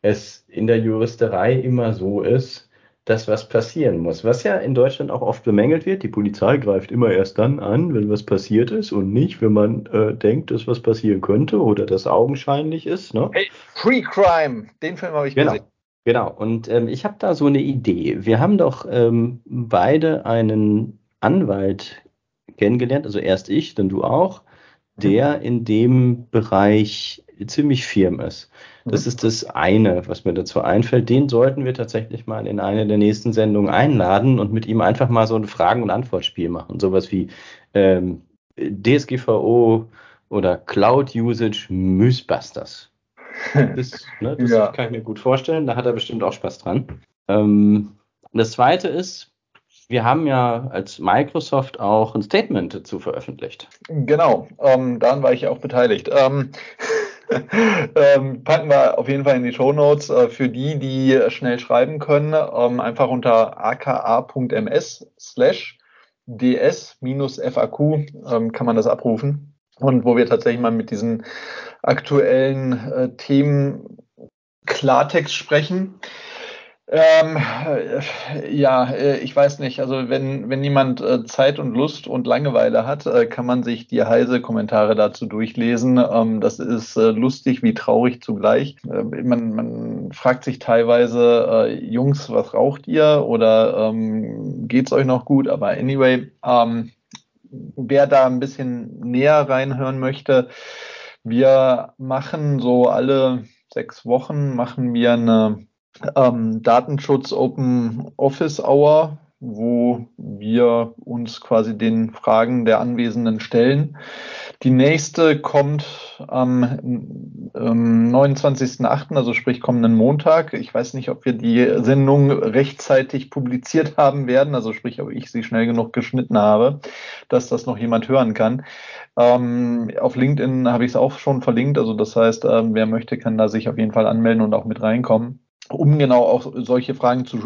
es in der Juristerei immer so ist, dass was passieren muss. Was ja in Deutschland auch oft bemängelt wird. Die Polizei greift immer erst dann an, wenn was passiert ist und nicht, wenn man äh, denkt, dass was passieren könnte oder das augenscheinlich ist. Ne? Hey, Pre-Crime, den Film habe ich genau. gesehen. Genau, und ähm, ich habe da so eine Idee. Wir haben doch ähm, beide einen Anwalt kennengelernt, also erst ich, dann du auch, der in dem Bereich ziemlich firm ist. Das mhm. ist das eine, was mir dazu einfällt. Den sollten wir tatsächlich mal in eine der nächsten Sendungen einladen und mit ihm einfach mal so ein Fragen- und Antwortspiel machen. Sowas wie ähm, DSGVO oder Cloud Usage Mythbusters. Das, ne, <laughs> das ja. kann ich mir gut vorstellen. Da hat er bestimmt auch Spaß dran. Ähm, das zweite ist, wir haben ja als Microsoft auch ein Statement zu veröffentlicht. Genau, ähm, daran war ich ja auch beteiligt. Ähm, <laughs> ähm, packen wir auf jeden Fall in die Show Notes äh, für die, die schnell schreiben können. Ähm, einfach unter aka.ms slash ds-faq ähm, kann man das abrufen. Und wo wir tatsächlich mal mit diesen aktuellen äh, Themen Klartext sprechen. Ähm, äh, ja, äh, ich weiß nicht. Also wenn, wenn jemand äh, Zeit und Lust und Langeweile hat, kann man sich die heise Kommentare dazu durchlesen. Ähm, das ist lustig wie traurig zugleich. Äh, man, man fragt sich teilweise, Jungs, was raucht ihr? Oder ähm, geht's euch noch gut? Aber anyway, ähm, wer da ein bisschen näher reinhören möchte, wir machen so alle sechs Wochen machen wir eine ähm, Datenschutz Open Office Hour, wo wir uns quasi den Fragen der Anwesenden stellen. Die nächste kommt am ähm, 29.08., also sprich kommenden Montag. Ich weiß nicht, ob wir die Sendung rechtzeitig publiziert haben werden, also sprich, ob ich sie schnell genug geschnitten habe, dass das noch jemand hören kann. Ähm, auf LinkedIn habe ich es auch schon verlinkt, also das heißt, ähm, wer möchte, kann da sich auf jeden Fall anmelden und auch mit reinkommen um genau auch solche Fragen zu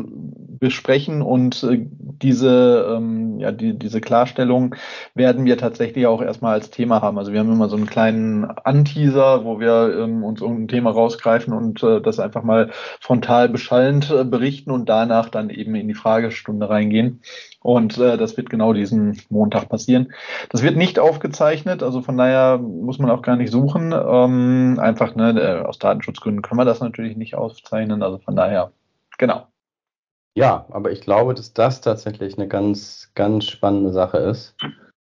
besprechen und äh, diese, ähm, ja, die, diese Klarstellung werden wir tatsächlich auch erstmal als Thema haben. Also wir haben immer so einen kleinen Anteaser, wo wir ähm, uns irgendein Thema rausgreifen und äh, das einfach mal frontal beschallend äh, berichten und danach dann eben in die Fragestunde reingehen. Und äh, das wird genau diesen Montag passieren. Das wird nicht aufgezeichnet, also von daher muss man auch gar nicht suchen. Ähm, einfach ne, aus Datenschutzgründen können wir das natürlich nicht aufzeichnen. Also von daher, genau. Ja, aber ich glaube, dass das tatsächlich eine ganz, ganz spannende Sache ist.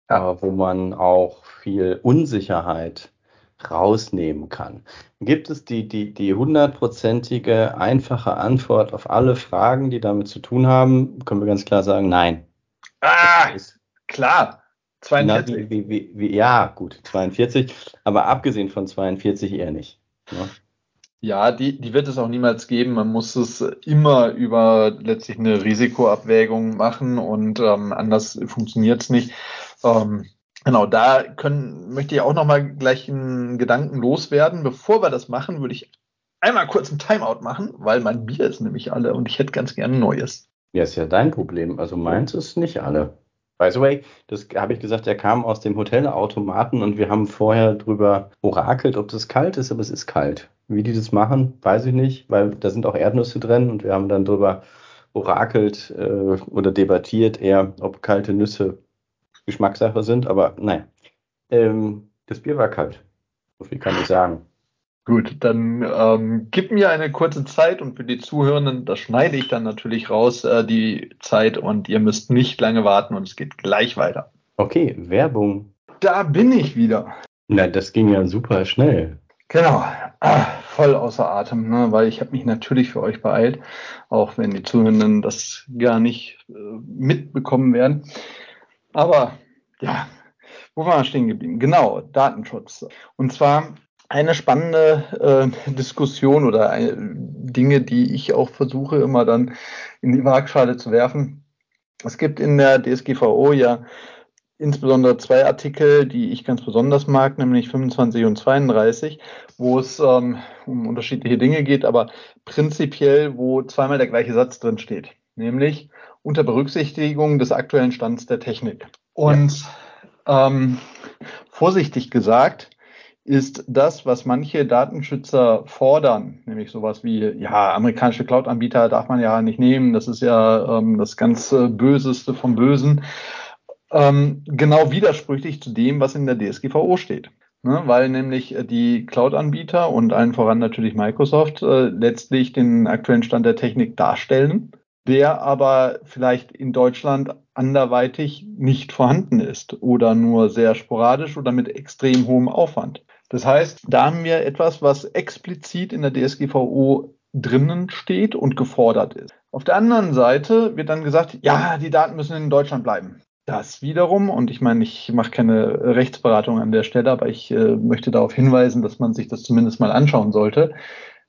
ja. äh, wo man auch viel Unsicherheit rausnehmen kann. Gibt es die, die, die hundertprozentige, einfache Antwort auf alle Fragen, die damit zu tun haben? Können wir ganz klar sagen, nein. Ah, klar. 42. Na, wie, wie, wie, ja, gut, 42. Aber abgesehen von 42 eher nicht. Ja. Ne? Ja, die, die wird es auch niemals geben. Man muss es immer über letztlich eine Risikoabwägung machen und ähm, anders funktioniert es nicht. Ähm, genau, da können, möchte ich auch noch mal gleich einen Gedanken loswerden. Bevor wir das machen, würde ich einmal kurz ein Timeout machen, weil mein Bier ist nämlich alle und ich hätte ganz gerne ein neues. Ja, ist ja dein Problem. Also meins ist nicht alle. By the way, das habe ich gesagt, er kam aus dem Hotelautomaten und wir haben vorher drüber orakelt, ob das kalt ist, aber es ist kalt. Wie die das machen, weiß ich nicht, weil da sind auch Erdnüsse drin und wir haben dann drüber orakelt äh, oder debattiert eher, ob kalte Nüsse Geschmackssache sind, aber nein. Ähm, das Bier war kalt. So viel kann ich sagen. Gut, dann ähm, gib mir eine kurze Zeit und für die Zuhörenden, das schneide ich dann natürlich raus, äh, die Zeit und ihr müsst nicht lange warten und es geht gleich weiter. Okay, Werbung. Da bin ich wieder. Na, das ging ja super schnell. Genau, ah, voll außer Atem, ne? weil ich habe mich natürlich für euch beeilt, auch wenn die Zuhörenden das gar nicht äh, mitbekommen werden. Aber ja, wo waren wir stehen geblieben? Genau, Datenschutz. Und zwar eine spannende äh, Diskussion oder eine, Dinge, die ich auch versuche immer dann in die Waagschale zu werfen. Es gibt in der DSGVO ja insbesondere zwei Artikel, die ich ganz besonders mag, nämlich 25 und 32, wo es ähm, um unterschiedliche Dinge geht, aber prinzipiell, wo zweimal der gleiche Satz drin steht, nämlich unter Berücksichtigung des aktuellen Stands der Technik. Und ja. ähm, vorsichtig gesagt, ist das, was manche Datenschützer fordern, nämlich sowas wie, ja, amerikanische Cloud-Anbieter darf man ja nicht nehmen, das ist ja ähm, das ganz äh, Böseste vom Bösen, ähm, genau widersprüchlich zu dem, was in der DSGVO steht. Ne, weil nämlich äh, die Cloud-Anbieter und allen voran natürlich Microsoft äh, letztlich den aktuellen Stand der Technik darstellen, der aber vielleicht in Deutschland anderweitig nicht vorhanden ist oder nur sehr sporadisch oder mit extrem hohem Aufwand. Das heißt, da haben wir etwas, was explizit in der DSGVO drinnen steht und gefordert ist. Auf der anderen Seite wird dann gesagt, ja, die Daten müssen in Deutschland bleiben. Das wiederum, und ich meine, ich mache keine Rechtsberatung an der Stelle, aber ich äh, möchte darauf hinweisen, dass man sich das zumindest mal anschauen sollte.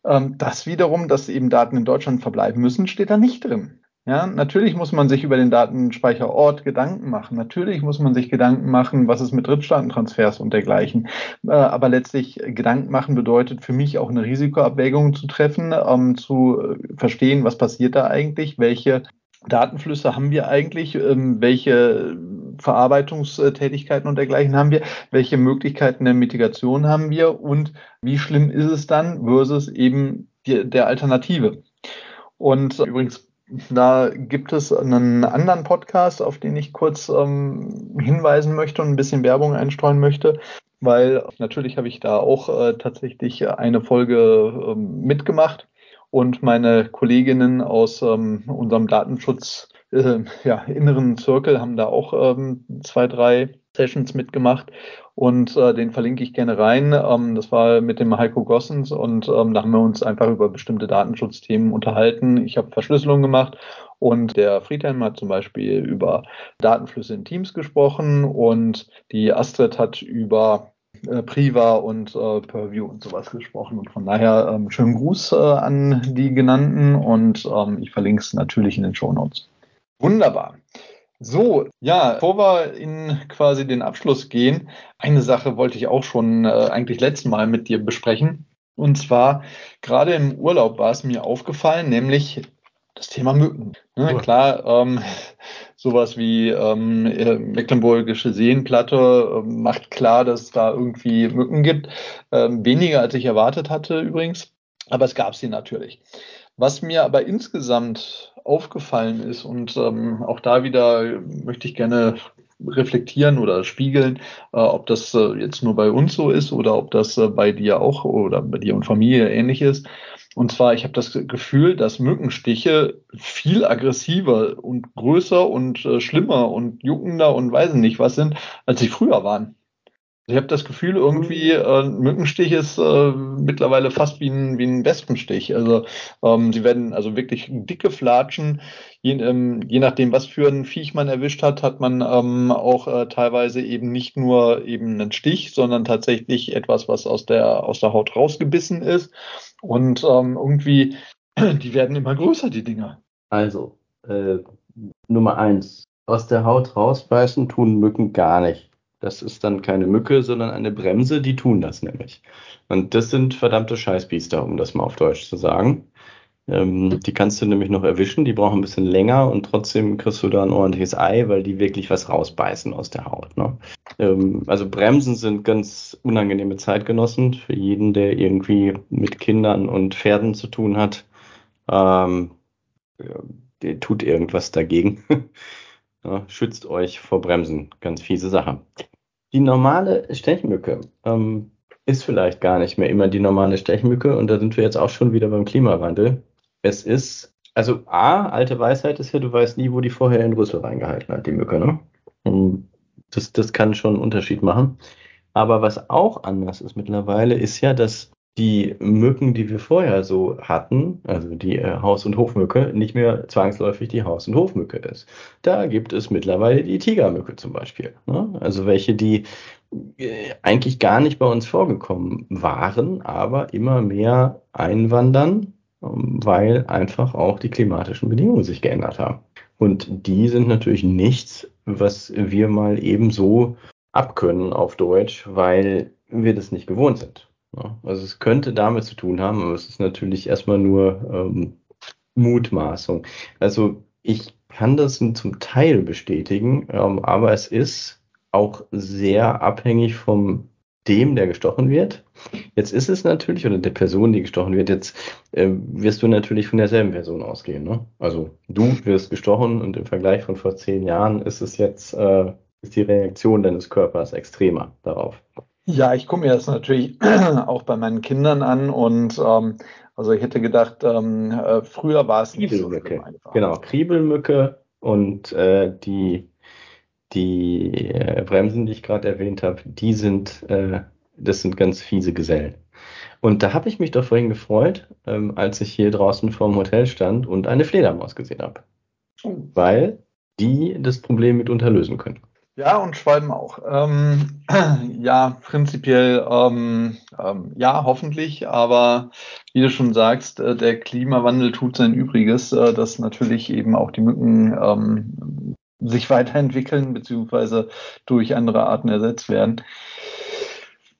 Ähm, das wiederum, dass eben Daten in Deutschland verbleiben müssen, steht da nicht drin. Ja, natürlich muss man sich über den Datenspeicherort Gedanken machen. Natürlich muss man sich Gedanken machen, was ist mit Drittstaatentransfers und dergleichen. Äh, aber letztlich Gedanken machen bedeutet für mich auch eine Risikoabwägung zu treffen, ähm, zu verstehen, was passiert da eigentlich, welche Datenflüsse haben wir eigentlich, ähm, welche Verarbeitungstätigkeiten und dergleichen haben wir, welche Möglichkeiten der Mitigation haben wir und wie schlimm ist es dann versus eben die, der Alternative. Und übrigens da gibt es einen anderen Podcast, auf den ich kurz ähm, hinweisen möchte und ein bisschen Werbung einstreuen möchte, weil natürlich habe ich da auch äh, tatsächlich eine Folge ähm, mitgemacht und meine Kolleginnen aus ähm, unserem Datenschutz äh, ja, inneren Circle haben da auch ähm, zwei, drei Sessions mitgemacht und äh, den verlinke ich gerne rein. Ähm, das war mit dem Heiko Gossens und ähm, da haben wir uns einfach über bestimmte Datenschutzthemen unterhalten. Ich habe Verschlüsselung gemacht und der Friedhelm hat zum Beispiel über Datenflüsse in Teams gesprochen und die Astrid hat über äh, Priva und äh, Purview und sowas gesprochen. Und von daher ähm, schönen Gruß äh, an die genannten und ähm, ich verlinke es natürlich in den Show Notes. Wunderbar. So, ja, bevor wir in quasi den Abschluss gehen, eine Sache wollte ich auch schon äh, eigentlich letztes Mal mit dir besprechen. Und zwar, gerade im Urlaub war es mir aufgefallen, nämlich das Thema Mücken. Ne. Klar, ähm, sowas wie ähm, äh, Mecklenburgische Seenplatte äh, macht klar, dass es da irgendwie Mücken gibt. Ähm, weniger als ich erwartet hatte übrigens, aber es gab sie natürlich. Was mir aber insgesamt aufgefallen ist und ähm, auch da wieder möchte ich gerne reflektieren oder spiegeln, äh, ob das äh, jetzt nur bei uns so ist oder ob das äh, bei dir auch oder bei dir und Familie ähnlich ist. Und zwar, ich habe das Gefühl, dass Mückenstiche viel aggressiver und größer und äh, schlimmer und juckender und weiß nicht was sind, als sie früher waren. Ich habe das Gefühl, irgendwie mhm. äh, Mückenstich ist äh, mittlerweile fast wie ein, wie ein Wespenstich. Also ähm, sie werden also wirklich dicke Flatschen. Je, ähm, je nachdem, was für ein Viech man erwischt hat, hat man ähm, auch äh, teilweise eben nicht nur eben einen Stich, sondern tatsächlich etwas, was aus der aus der Haut rausgebissen ist. Und ähm, irgendwie, <clears throat> die werden immer größer, die Dinger. Also äh, Nummer eins: Aus der Haut rausbeißen tun Mücken gar nicht. Das ist dann keine Mücke, sondern eine Bremse, die tun das nämlich. Und das sind verdammte Scheißbiester, um das mal auf Deutsch zu sagen. Ähm, die kannst du nämlich noch erwischen, die brauchen ein bisschen länger und trotzdem kriegst du da ein ordentliches Ei, weil die wirklich was rausbeißen aus der Haut. Ne? Ähm, also Bremsen sind ganz unangenehme Zeitgenossen für jeden, der irgendwie mit Kindern und Pferden zu tun hat. Ähm, der tut irgendwas dagegen. <laughs> ja, schützt euch vor Bremsen. Ganz fiese Sache. Die normale Stechmücke ähm, ist vielleicht gar nicht mehr immer die normale Stechmücke und da sind wir jetzt auch schon wieder beim Klimawandel. Es ist, also A, alte Weisheit ist ja, du weißt nie, wo die vorher in Rüssel reingehalten hat, die Mücke, ne? Das, das kann schon einen Unterschied machen. Aber was auch anders ist mittlerweile, ist ja, dass die Mücken, die wir vorher so hatten, also die äh, Haus- und Hofmücke, nicht mehr zwangsläufig die Haus- und Hofmücke ist. Da gibt es mittlerweile die Tigermücke zum Beispiel. Ne? Also welche, die äh, eigentlich gar nicht bei uns vorgekommen waren, aber immer mehr einwandern, weil einfach auch die klimatischen Bedingungen sich geändert haben. Und die sind natürlich nichts, was wir mal ebenso abkönnen auf Deutsch, weil wir das nicht gewohnt sind. Also es könnte damit zu tun haben, aber es ist natürlich erstmal nur ähm, Mutmaßung. Also ich kann das zum Teil bestätigen, ähm, aber es ist auch sehr abhängig vom dem, der gestochen wird. Jetzt ist es natürlich, oder der Person, die gestochen wird, jetzt äh, wirst du natürlich von derselben Person ausgehen. Ne? Also du wirst gestochen und im Vergleich von vor zehn Jahren ist es jetzt, äh, ist die Reaktion deines Körpers extremer darauf. Ja, ich gucke mir das natürlich <clears throat> auch bei meinen Kindern an und ähm, also ich hätte gedacht, ähm, äh, früher war es nicht so einfach. Genau, Kriebelmücke und äh, die, die äh, Bremsen, die ich gerade erwähnt habe, die sind, äh, das sind ganz fiese Gesellen. Und da habe ich mich doch vorhin gefreut, ähm, als ich hier draußen vorm Hotel stand und eine Fledermaus gesehen habe. Oh. Weil die das Problem mitunter lösen können. Ja, und Schwalben auch. Ähm, <clears throat> ja, prinzipiell ähm, ähm, ja, hoffentlich, aber wie du schon sagst, äh, der Klimawandel tut sein Übriges, äh, dass natürlich eben auch die Mücken ähm, sich weiterentwickeln beziehungsweise durch andere Arten ersetzt werden.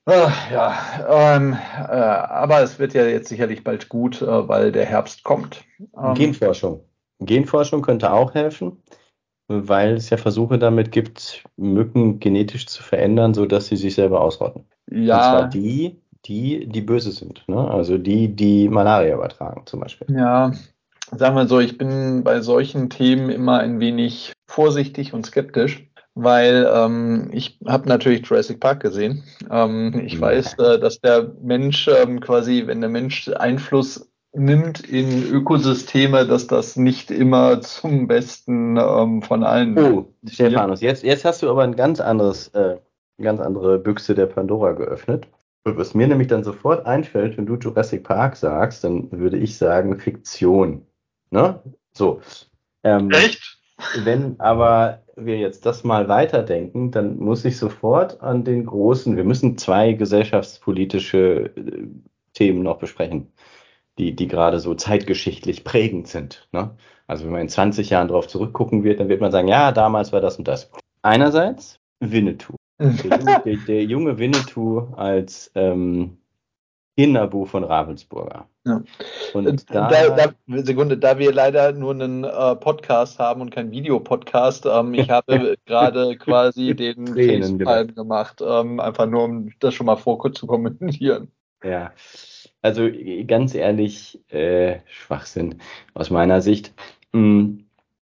Äh, ja, ähm, äh, aber es wird ja jetzt sicherlich bald gut, äh, weil der Herbst kommt. Ähm, Genforschung. Genforschung könnte auch helfen weil es ja Versuche damit gibt, Mücken genetisch zu verändern, sodass sie sich selber ausrotten. Ja. Und zwar die, die, die böse sind. Ne? Also die, die Malaria übertragen zum Beispiel. Ja, sagen wir so, ich bin bei solchen Themen immer ein wenig vorsichtig und skeptisch. Weil ähm, ich habe natürlich Jurassic Park gesehen. Ähm, ich ja. weiß, äh, dass der Mensch ähm, quasi, wenn der Mensch Einfluss nimmt in Ökosysteme, dass das nicht immer zum Besten ähm, von allen. Oh, Stephanus, jetzt, jetzt hast du aber ein ganz anderes, äh, ganz andere Büchse der Pandora geöffnet. Was mir nämlich dann sofort einfällt, wenn du Jurassic Park sagst, dann würde ich sagen Fiktion. Ne? So. Ähm, Echt? Wenn aber wir jetzt das mal weiterdenken, dann muss ich sofort an den großen, wir müssen zwei gesellschaftspolitische äh, Themen noch besprechen die, die gerade so zeitgeschichtlich prägend sind. Ne? Also wenn man in 20 Jahren darauf zurückgucken wird, dann wird man sagen, ja, damals war das und das. Einerseits Winnetou. <laughs> Der junge, der, der junge Winnetou als ähm, Kinderbuch von Ravensburger. Ja. Und da, da, da, Sekunde, da wir leider nur einen äh, Podcast haben und keinen Videopodcast, ähm, ich habe <laughs> gerade quasi den Facepalm gemacht, ähm, einfach nur um das schon mal vor kurz zu kommentieren. Ja, also ganz ehrlich, äh, Schwachsinn aus meiner Sicht. Mm,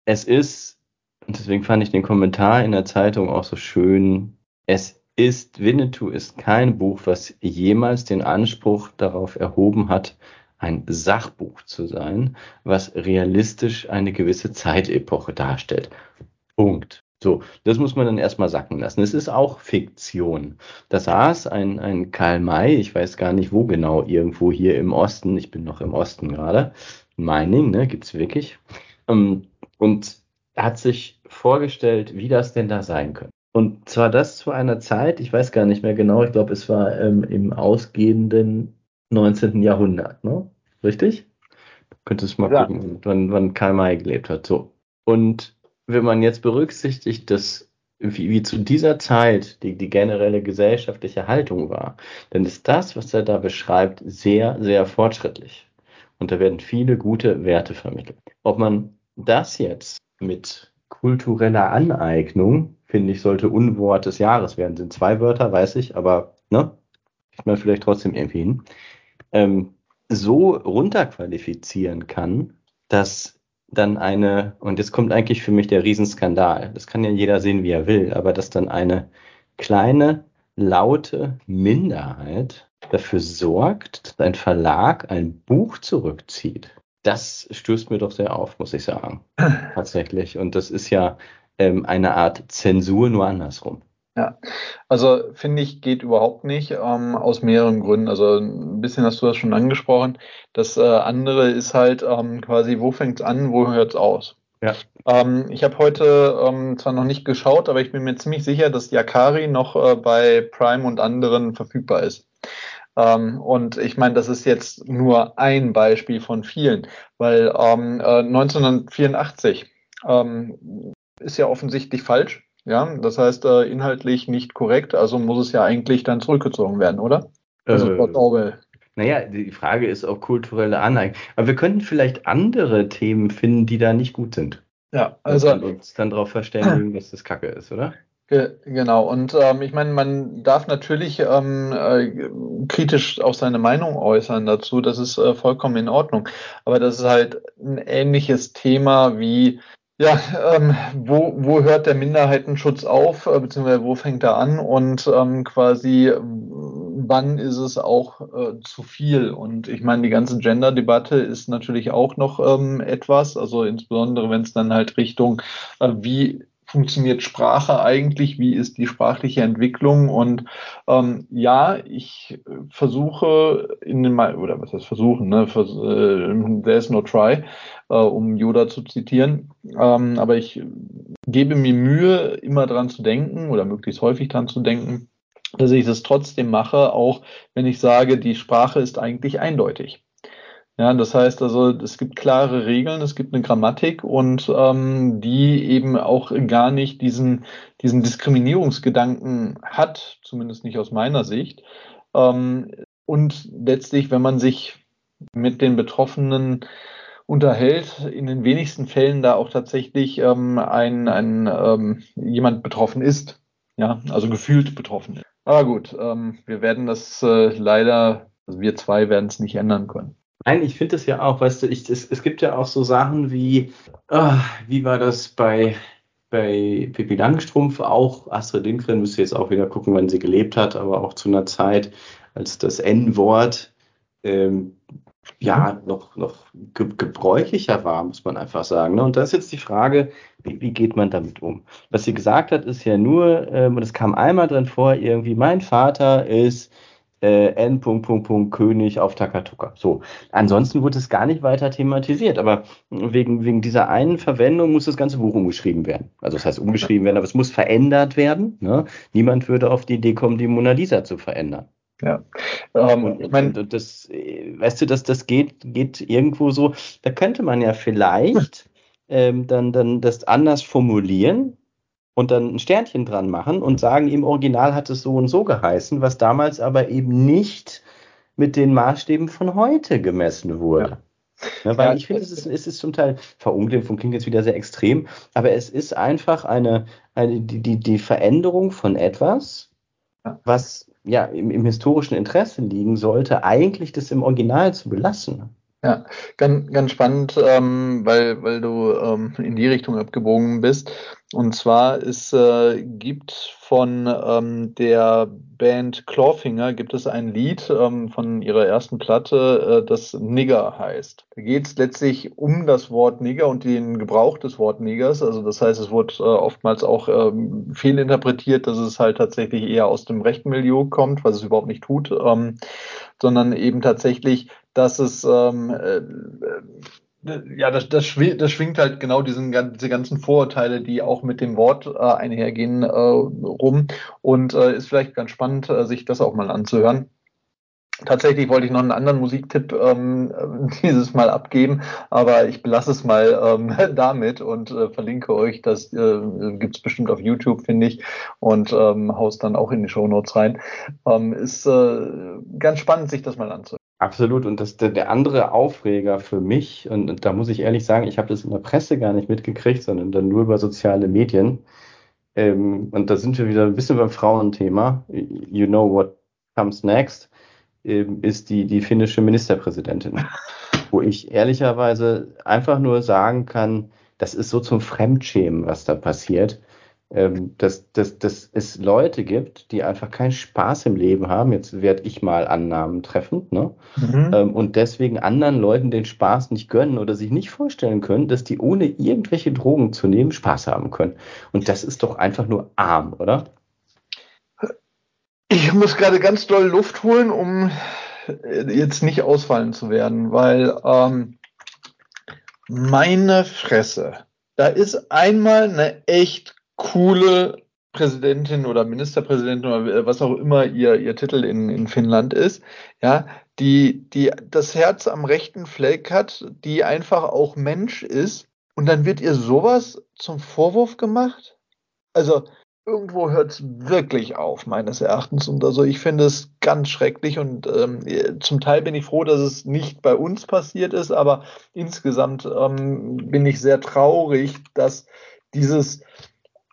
es ist, und deswegen fand ich den Kommentar in der Zeitung auch so schön, es ist, Winnetou ist kein Buch, was jemals den Anspruch darauf erhoben hat, ein Sachbuch zu sein, was realistisch eine gewisse Zeitepoche darstellt. Punkt. So, das muss man dann erstmal sacken lassen. Es ist auch Fiktion. Da saß ein, ein Karl May, ich weiß gar nicht wo genau, irgendwo hier im Osten, ich bin noch im Osten gerade, Mining, ne, gibt's wirklich. Ähm, und hat sich vorgestellt, wie das denn da sein könnte. Und zwar das zu einer Zeit, ich weiß gar nicht mehr genau, ich glaube, es war ähm, im ausgehenden 19. Jahrhundert, ne? Richtig? Könntest mal ja. gucken, wann, wann Karl May gelebt hat. So. Und wenn man jetzt berücksichtigt, dass wie, wie zu dieser Zeit die, die generelle gesellschaftliche Haltung war, dann ist das, was er da beschreibt, sehr, sehr fortschrittlich. Und da werden viele gute Werte vermittelt. Ob man das jetzt mit kultureller Aneignung, finde ich, sollte Unwort des Jahres werden. Sind zwei Wörter, weiß ich, aber ne, kriegt man vielleicht trotzdem irgendwie hin. Ähm, so runterqualifizieren kann, dass dann eine, und jetzt kommt eigentlich für mich der Riesenskandal, das kann ja jeder sehen, wie er will, aber dass dann eine kleine, laute Minderheit dafür sorgt, dass ein Verlag ein Buch zurückzieht. Das stößt mir doch sehr auf, muss ich sagen. <laughs> Tatsächlich. Und das ist ja ähm, eine Art Zensur, nur andersrum. Ja, also finde ich, geht überhaupt nicht, ähm, aus mehreren Gründen. Also ein bisschen hast du das schon angesprochen. Das äh, andere ist halt ähm, quasi, wo fängt es an, wo hört es aus? Ja. Ähm, ich habe heute ähm, zwar noch nicht geschaut, aber ich bin mir ziemlich sicher, dass Yakari noch äh, bei Prime und anderen verfügbar ist. Ähm, und ich meine, das ist jetzt nur ein Beispiel von vielen, weil ähm, äh, 1984 ähm, ist ja offensichtlich falsch ja, das heißt äh, inhaltlich nicht korrekt, also muss es ja eigentlich dann zurückgezogen werden, oder? Also äh, Orwell. Naja, die Frage ist auch kulturelle Aneignung. Aber wir könnten vielleicht andere Themen finden, die da nicht gut sind. Ja, also. Und uns dann darauf verständigen, dass das Kacke ist, oder? Genau, und ähm, ich meine, man darf natürlich ähm, äh, kritisch auch seine Meinung äußern dazu, das ist äh, vollkommen in Ordnung. Aber das ist halt ein ähnliches Thema wie ja, ähm, wo, wo hört der Minderheitenschutz auf, äh, beziehungsweise wo fängt er an und ähm, quasi wann ist es auch äh, zu viel? Und ich meine, die ganze Gender-Debatte ist natürlich auch noch ähm, etwas, also insbesondere wenn es dann halt Richtung, äh, wie funktioniert Sprache eigentlich, wie ist die sprachliche Entwicklung? Und ähm, ja, ich versuche in den, oder was heißt versuchen, ne, Vers äh, there's no try, äh, um Yoda zu zitieren, ähm, aber ich gebe mir Mühe, immer dran zu denken oder möglichst häufig dran zu denken, dass ich das trotzdem mache, auch wenn ich sage, die Sprache ist eigentlich eindeutig. Ja, das heißt also, es gibt klare Regeln, es gibt eine Grammatik und ähm, die eben auch gar nicht diesen, diesen Diskriminierungsgedanken hat, zumindest nicht aus meiner Sicht. Ähm, und letztlich, wenn man sich mit den Betroffenen unterhält, in den wenigsten Fällen da auch tatsächlich ähm, ein, ein ähm, jemand betroffen ist. Ja, also gefühlt betroffen ist. Aber gut, ähm, wir werden das äh, leider, also wir zwei werden es nicht ändern können. Nein, ich finde es ja auch, weißt du, ich, es, es gibt ja auch so Sachen wie, oh, wie war das bei, bei Pippi Langstrumpf auch, Astrid Lindgren müsste jetzt auch wieder gucken, wann sie gelebt hat, aber auch zu einer Zeit, als das N-Wort ähm, ja noch, noch ge gebräuchlicher war, muss man einfach sagen. Ne? Und da ist jetzt die Frage, wie, wie, geht man damit um? Was sie gesagt hat, ist ja nur, ähm, und es kam einmal drin vor, irgendwie, mein Vater ist äh, N. König auf Takatuka. So. Ansonsten wurde es gar nicht weiter thematisiert, aber wegen, wegen dieser einen Verwendung muss das ganze Buch umgeschrieben werden. Also das heißt umgeschrieben werden, aber es muss verändert werden. Ne? Niemand würde auf die Idee kommen, die Mona Lisa zu verändern. Ja. Ähm, und, ich mein, und das, weißt du, dass das geht, geht irgendwo so, da könnte man ja vielleicht ähm, dann, dann das anders formulieren, und dann ein Sternchen dran machen und sagen, im Original hat es so und so geheißen, was damals aber eben nicht mit den Maßstäben von heute gemessen wurde. Ja. Ja, weil ja, ich finde, es ist, es ist zum Teil, Verunglimpfung klingt jetzt wieder sehr extrem, aber es ist einfach eine, eine die, die, die Veränderung von etwas, was ja im, im historischen Interesse liegen sollte, eigentlich das im Original zu belassen. Ja, ganz, ganz spannend, ähm, weil, weil du ähm, in die Richtung abgebogen bist. Und zwar es äh, gibt von ähm, der Band Clawfinger gibt es ein Lied ähm, von ihrer ersten Platte, äh, das Nigger heißt. Da geht es letztlich um das Wort Nigger und den Gebrauch des Wort Niggers. Also das heißt, es wird äh, oftmals auch ähm, fehlinterpretiert, dass es halt tatsächlich eher aus dem rechten Milieu kommt, was es überhaupt nicht tut, ähm, sondern eben tatsächlich dass es ähm, äh, äh, ja, das, das, schwingt, das schwingt halt genau diesen, diese ganzen Vorurteile, die auch mit dem Wort äh, einhergehen, äh, rum. Und äh, ist vielleicht ganz spannend, sich das auch mal anzuhören. Tatsächlich wollte ich noch einen anderen Musiktipp ähm, <laughs> dieses Mal abgeben, aber ich belasse es mal ähm, <laughs> damit und äh, verlinke euch. Das äh, gibt es bestimmt auf YouTube, finde ich, und ähm, haus dann auch in die Show Notes rein. Ähm, ist äh, ganz spannend, sich das mal anzuhören. Absolut. Und das, der, der andere Aufreger für mich, und, und da muss ich ehrlich sagen, ich habe das in der Presse gar nicht mitgekriegt, sondern dann nur über soziale Medien. Ähm, und da sind wir wieder ein bisschen beim Frauenthema. You know what comes next, ähm, ist die, die finnische Ministerpräsidentin. <laughs> Wo ich ehrlicherweise einfach nur sagen kann, das ist so zum Fremdschämen, was da passiert ähm, dass, dass, dass es Leute gibt, die einfach keinen Spaß im Leben haben. Jetzt werde ich mal Annahmen treffend, ne? Mhm. Ähm, und deswegen anderen Leuten den Spaß nicht gönnen oder sich nicht vorstellen können, dass die ohne irgendwelche Drogen zu nehmen Spaß haben können. Und das ist doch einfach nur arm, oder? Ich muss gerade ganz doll Luft holen, um jetzt nicht ausfallen zu werden, weil ähm, meine Fresse, da ist einmal eine echt coole Präsidentin oder Ministerpräsidentin oder was auch immer ihr, ihr Titel in, in Finnland ist, ja, die, die das Herz am rechten Fleck hat, die einfach auch Mensch ist und dann wird ihr sowas zum Vorwurf gemacht? Also irgendwo hört es wirklich auf, meines Erachtens. Und also ich finde es ganz schrecklich und ähm, zum Teil bin ich froh, dass es nicht bei uns passiert ist, aber insgesamt ähm, bin ich sehr traurig, dass dieses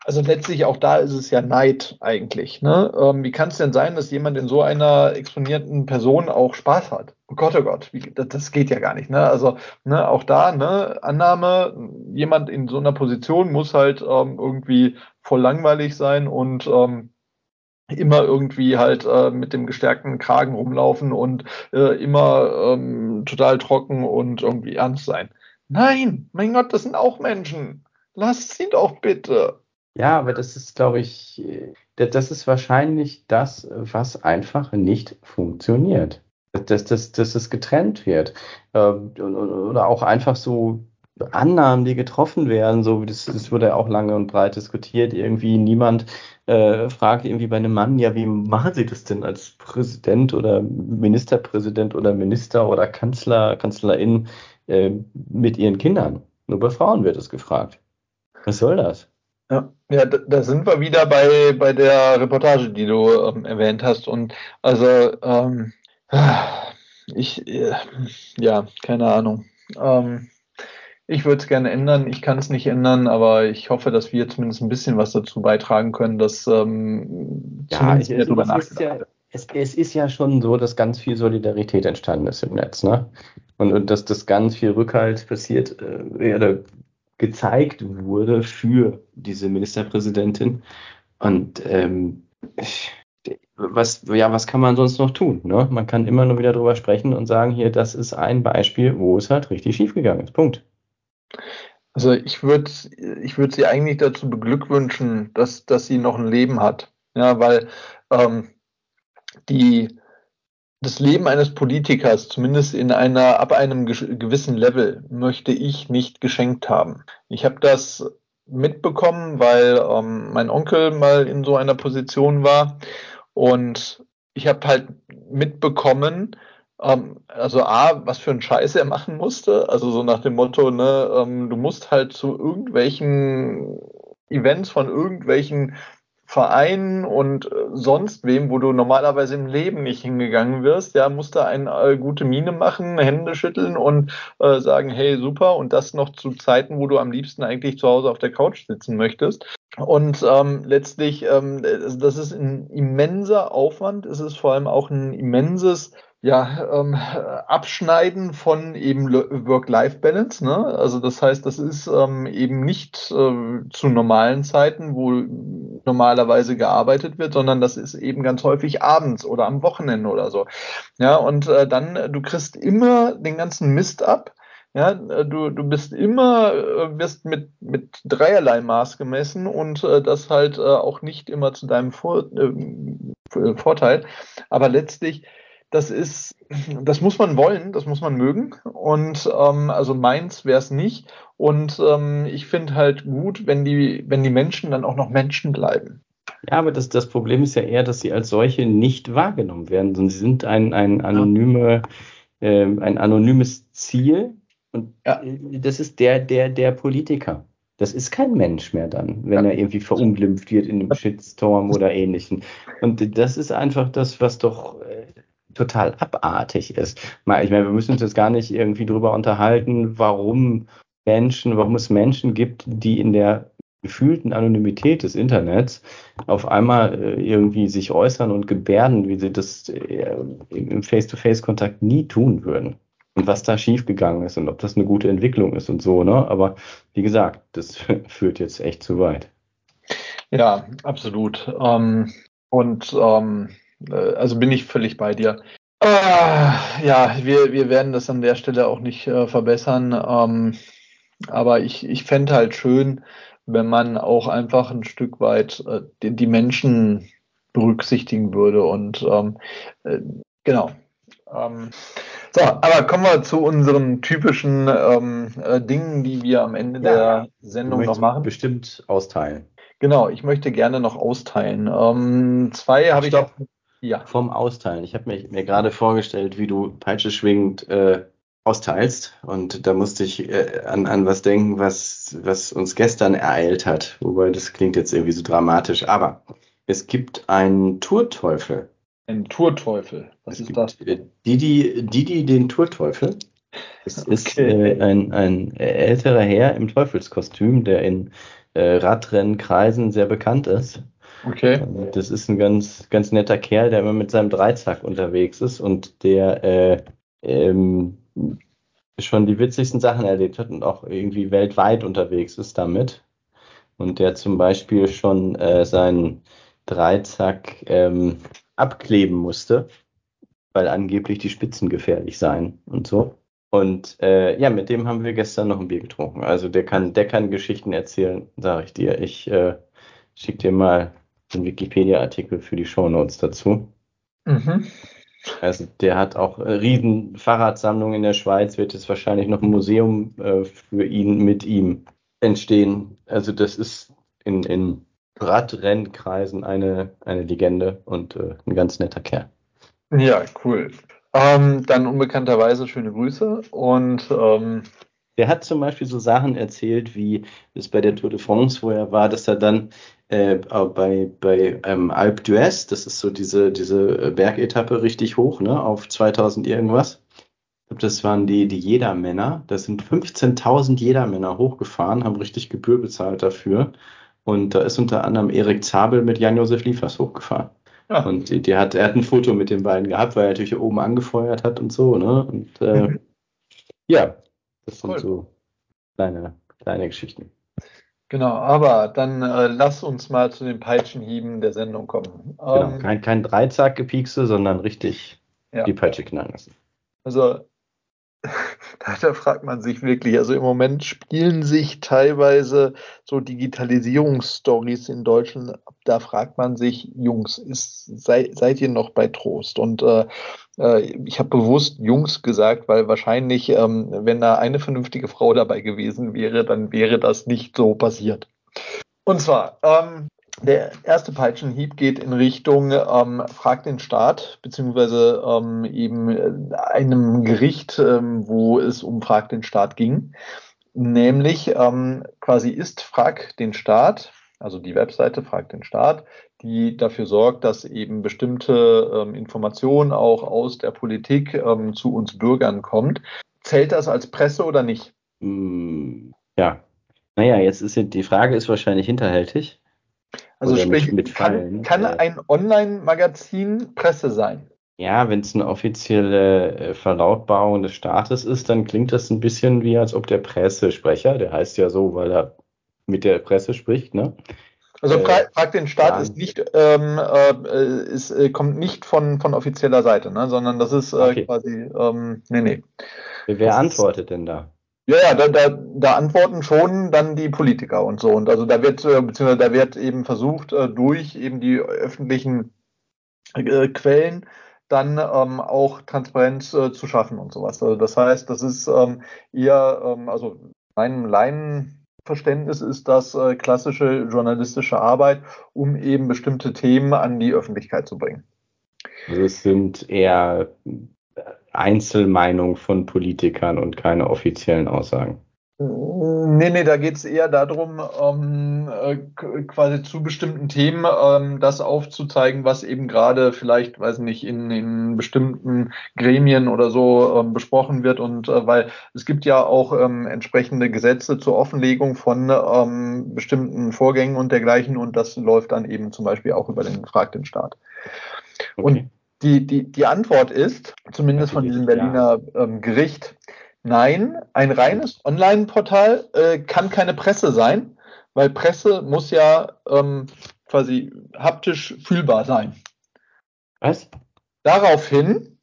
also letztlich auch da ist es ja Neid eigentlich. Ne? Ähm, wie kann es denn sein, dass jemand in so einer exponierten Person auch Spaß hat? Oh Gott, oh Gott, wie, das, das, geht ja gar nicht. Ne? Also ne, auch da, ne, Annahme, jemand in so einer Position muss halt ähm, irgendwie voll langweilig sein und ähm, immer irgendwie halt äh, mit dem gestärkten Kragen rumlaufen und äh, immer ähm, total trocken und irgendwie ernst sein. Nein, mein Gott, das sind auch Menschen. Lasst sie doch bitte. Ja, aber das ist, glaube ich, das ist wahrscheinlich das, was einfach nicht funktioniert. Dass, dass, dass es getrennt wird. Ähm, oder auch einfach so Annahmen, die getroffen werden, so das, das wurde ja auch lange und breit diskutiert. Irgendwie niemand äh, fragt irgendwie bei einem Mann, ja, wie machen Sie das denn als Präsident oder Ministerpräsident oder Minister oder Kanzler, Kanzlerin äh, mit Ihren Kindern? Nur bei Frauen wird es gefragt. Was soll das? Ja, ja, da sind wir wieder bei, bei der Reportage, die du ähm, erwähnt hast. Und also, ähm, ich, äh, ja, keine Ahnung. Ähm, ich würde es gerne ändern. Ich kann es nicht ändern, aber ich hoffe, dass wir zumindest ein bisschen was dazu beitragen können, dass ähm, ja, zumindest ich, darüber ja, es, es, ist ja schon so, dass ganz viel Solidarität entstanden ist im Netz, ne? Und, und dass das ganz viel Rückhalt passiert, äh, oder gezeigt wurde für diese Ministerpräsidentin. Und ähm, was, ja, was kann man sonst noch tun? Ne? Man kann immer nur wieder drüber sprechen und sagen, hier, das ist ein Beispiel, wo es halt richtig schiefgegangen ist. Punkt. Also ich würde ich würd sie eigentlich dazu beglückwünschen, dass, dass sie noch ein Leben hat. Ja, weil ähm, die, das Leben eines Politikers, zumindest in einer, ab einem gewissen Level, möchte ich nicht geschenkt haben. Ich habe das mitbekommen, weil ähm, mein Onkel mal in so einer Position war und ich habe halt mitbekommen, ähm, also A, was für ein Scheiß er machen musste, also so nach dem Motto, ne, ähm, du musst halt zu irgendwelchen Events von irgendwelchen Vereinen und äh, sonst wem, wo du normalerweise im Leben nicht hingegangen wirst, ja, musst du eine äh, gute Miene machen, Hände schütteln und äh, sagen, hey, super, und das noch zu Zeiten, wo du am liebsten eigentlich zu Hause auf der Couch sitzen möchtest. Und ähm, letztlich, ähm, das ist ein immenser Aufwand. Es ist vor allem auch ein immenses ja, ähm, Abschneiden von eben Work-Life-Balance. Ne? Also das heißt, das ist ähm, eben nicht äh, zu normalen Zeiten, wo normalerweise gearbeitet wird, sondern das ist eben ganz häufig abends oder am Wochenende oder so. Ja, und äh, dann, du kriegst immer den ganzen Mist ab. Ja, du, du bist immer, äh, wirst mit, mit dreierlei Maß gemessen und äh, das halt äh, auch nicht immer zu deinem Vor, äh, Vorteil. Aber letztlich das ist, das muss man wollen, das muss man mögen. Und ähm, also meins wäre es nicht. Und ähm, ich finde halt gut, wenn die, wenn die Menschen dann auch noch Menschen bleiben. Ja, aber das, das Problem ist ja eher, dass sie als solche nicht wahrgenommen werden, sondern sie sind ein, ein, anonyme, äh, ein anonymes Ziel. Und ja. das ist der, der, der Politiker. Das ist kein Mensch mehr dann, wenn ja. er irgendwie verunglimpft wird in einem Shitstorm oder ähnlichen. Und das ist einfach das, was doch äh, total abartig ist. Ich meine, wir müssen uns jetzt gar nicht irgendwie drüber unterhalten, warum Menschen, warum es Menschen gibt, die in der gefühlten Anonymität des Internets auf einmal äh, irgendwie sich äußern und gebärden, wie sie das äh, im Face-to-Face-Kontakt nie tun würden. Und was da schiefgegangen ist und ob das eine gute Entwicklung ist und so, ne? Aber wie gesagt, das <laughs> führt jetzt echt zu weit. Ja, absolut. Ähm, und ähm, äh, also bin ich völlig bei dir. Äh, ja, wir, wir werden das an der Stelle auch nicht äh, verbessern. Ähm, aber ich, ich fände halt schön, wenn man auch einfach ein Stück weit äh, die, die, Menschen berücksichtigen würde. Und ähm, äh, genau. Ähm, so, aber kommen wir zu unseren typischen ähm, äh, Dingen, die wir am Ende ja, der Sendung noch machen. Bestimmt austeilen. Genau, ich möchte gerne noch austeilen. Ähm, zwei habe ich. Ja. Vom Austeilen. Ich habe mir, mir gerade vorgestellt, wie du Peitsche schwingend äh, austeilst. Und da musste ich äh, an, an was denken, was, was uns gestern ereilt hat. Wobei das klingt jetzt irgendwie so dramatisch. Aber es gibt einen Tourteufel. Ein Tourteufel. Was es ist das? Äh, Didi, Didi den Tourteufel. Es <laughs> okay. ist äh, ein, ein älterer Herr im Teufelskostüm, der in äh, Radrennkreisen sehr bekannt ist. Okay. Also das ist ein ganz, ganz netter Kerl, der immer mit seinem Dreizack unterwegs ist und der äh, ähm, schon die witzigsten Sachen erlebt hat und auch irgendwie weltweit unterwegs ist damit. Und der zum Beispiel schon äh, seinen Dreizack ähm, abkleben musste, weil angeblich die Spitzen gefährlich seien und so. Und äh, ja, mit dem haben wir gestern noch ein Bier getrunken. Also der kann, der kann Geschichten erzählen, sage ich dir. Ich äh, schicke dir mal einen Wikipedia-Artikel für die Shownotes dazu. Mhm. Also der hat auch äh, riesen Fahrradsammlungen in der Schweiz, wird jetzt wahrscheinlich noch ein Museum äh, für ihn mit ihm entstehen. Also das ist in, in Radrennkreisen eine, eine Legende und äh, ein ganz netter Kerl. Ja, cool. Ähm, dann unbekannterweise schöne Grüße und ähm, der hat zum Beispiel so Sachen erzählt, wie es bei der Tour de France, wo er war, dass er dann äh, bei, bei ähm, Alpe d'Huez, das ist so diese, diese Bergetappe richtig hoch, ne, auf 2000 irgendwas. Ich glaube, das waren die, die Jedermänner. Da sind 15.000 Jedermänner hochgefahren, haben richtig Gebühr bezahlt dafür. Und da ist unter anderem Erik Zabel mit Jan-Josef Liefers hochgefahren. Ja. Und die, die, hat, er hat ein Foto mit den beiden gehabt, weil er natürlich oben angefeuert hat und so, ne? Und äh, mhm. ja, das sind cool. so kleine, kleine Geschichten. Genau, aber dann äh, lass uns mal zu den Peitschenhieben der Sendung kommen. Genau, ähm, kein, kein Dreizack-Gepiekse, sondern richtig ja. die Peitsche knallen lassen. Also <laughs> da fragt man sich wirklich, also im Moment spielen sich teilweise so Digitalisierungsstories in Deutschland, da fragt man sich, Jungs, ist, sei, seid ihr noch bei Trost? Und äh, äh ich habe bewusst Jungs gesagt, weil wahrscheinlich, ähm, wenn da eine vernünftige Frau dabei gewesen wäre, dann wäre das nicht so passiert. Und zwar, ähm, der erste Peitschenhieb geht in Richtung ähm, Frag den Staat, beziehungsweise ähm, eben äh, einem Gericht, ähm, wo es um Frag den Staat ging. Nämlich ähm, quasi ist Frag den Staat, also die Webseite Frag den Staat, die dafür sorgt, dass eben bestimmte ähm, Informationen auch aus der Politik ähm, zu uns Bürgern kommt. Zählt das als Presse oder nicht? Hm, ja. Naja, jetzt ist die Frage ist wahrscheinlich hinterhältig Also sprich, mit, mit kann, kann äh, ein Online-Magazin Presse sein? Ja, wenn es eine offizielle äh, Verlautbarung des Staates ist, dann klingt das ein bisschen wie, als ob der Pressesprecher, der heißt ja so, weil er mit der Presse spricht, ne? Also äh, frag, frag den Staat ist nicht, ähm, äh, ist, äh, kommt nicht von, von offizieller Seite, ne? sondern das ist äh, okay. quasi, ähm, nee, nee. Wer das antwortet ist, denn da? Ja, ja, da, da, da antworten schon dann die Politiker und so. Und also da wird, äh, beziehungsweise da wird eben versucht, äh, durch eben die öffentlichen äh, Quellen dann ähm, auch Transparenz äh, zu schaffen und sowas. Also das heißt, das ist ähm, eher, ähm, also mein Laienverständnis ist das äh, klassische journalistische Arbeit, um eben bestimmte Themen an die Öffentlichkeit zu bringen. Also es sind eher Einzelmeinung von Politikern und keine offiziellen Aussagen. Nee, nee, da geht es eher darum, ähm, äh, quasi zu bestimmten Themen ähm, das aufzuzeigen, was eben gerade vielleicht, weiß nicht, in, in bestimmten Gremien oder so ähm, besprochen wird. Und äh, weil es gibt ja auch ähm, entsprechende Gesetze zur Offenlegung von ähm, bestimmten Vorgängen und dergleichen. Und das läuft dann eben zum Beispiel auch über den Frag den Staat. Okay. Und die, die, die Antwort ist, zumindest von diesem Berliner ähm, Gericht, nein, ein reines Online-Portal äh, kann keine Presse sein, weil Presse muss ja ähm, quasi haptisch fühlbar sein. Was? Daraufhin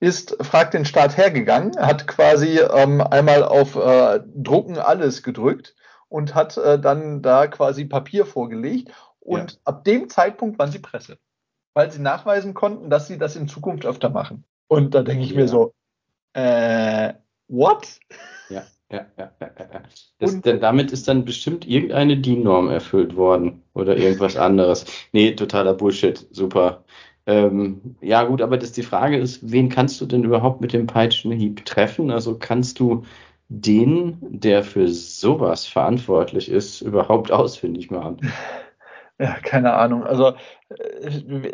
ist Frag den Staat hergegangen, hat quasi ähm, einmal auf äh, Drucken alles gedrückt und hat äh, dann da quasi Papier vorgelegt und ja. ab dem Zeitpunkt waren sie Presse weil sie nachweisen konnten, dass sie das in Zukunft öfter machen. Und da denke ich ja. mir so, äh, what? Ja, ja, ja, ja, ja. Das, denn damit ist dann bestimmt irgendeine DIN-Norm erfüllt worden oder irgendwas anderes. Nee, totaler Bullshit. Super. Ähm, ja, gut, aber das, die Frage ist, wen kannst du denn überhaupt mit dem Peitschenhieb treffen? Also kannst du den, der für sowas verantwortlich ist, überhaupt ausfindig machen? Ja, keine Ahnung. Also äh,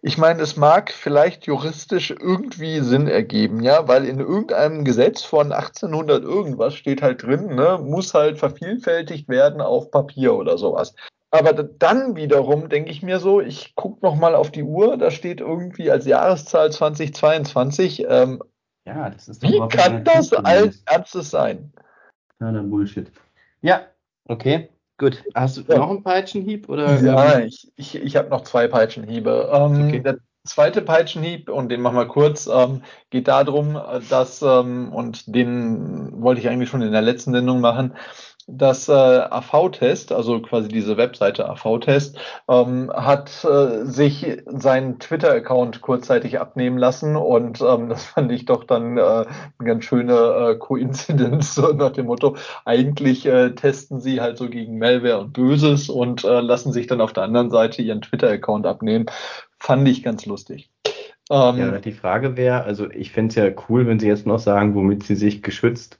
ich meine, es mag vielleicht juristisch irgendwie Sinn ergeben, ja, weil in irgendeinem Gesetz von 1800 irgendwas steht halt drin, ne, muss halt vervielfältigt werden auf Papier oder sowas. Aber dann wiederum denke ich mir so, ich gucke noch mal auf die Uhr, da steht irgendwie als Jahreszahl 2022. Ähm, ja, das ist wie kann das allen Ernstes sein? Ja, dann Bullshit. Ja, okay. Gut. Hast du ja. noch einen Peitschenhieb? Oder, ja, ähm? ich, ich, ich habe noch zwei Peitschenhiebe. Ähm, okay. Der zweite Peitschenhieb, und den machen wir kurz, ähm, geht darum, dass, ähm, und den wollte ich eigentlich schon in der letzten Sendung machen, das äh, AV-Test, also quasi diese Webseite AV-Test, ähm, hat äh, sich seinen Twitter-Account kurzzeitig abnehmen lassen und ähm, <laughs> das fand ich doch dann äh, eine ganz schöne äh, Koinzidenz nach dem Motto, eigentlich äh, testen sie halt so gegen Malware und Böses und äh, lassen sich dann auf der anderen Seite ihren Twitter-Account abnehmen. Fand ich ganz lustig. Ähm, ja, die Frage wäre, also ich fände es ja cool, wenn Sie jetzt noch sagen, womit Sie sich geschützt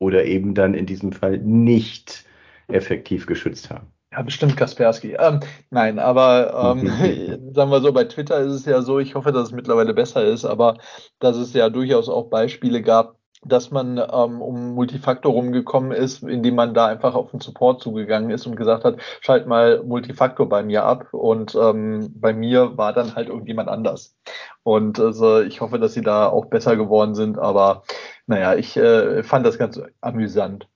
oder eben dann in diesem Fall nicht effektiv geschützt haben. Ja, bestimmt Kaspersky. Ähm, nein, aber ähm, <laughs> <laughs> sagen wir so, bei Twitter ist es ja so, ich hoffe, dass es mittlerweile besser ist, aber dass es ja durchaus auch Beispiele gab, dass man ähm, um Multifaktor rumgekommen ist, indem man da einfach auf den Support zugegangen ist und gesagt hat, schalt mal Multifaktor bei mir ab und ähm, bei mir war dann halt irgendjemand anders. Und also ich hoffe, dass sie da auch besser geworden sind, aber naja, ich äh, fand das ganz amüsant.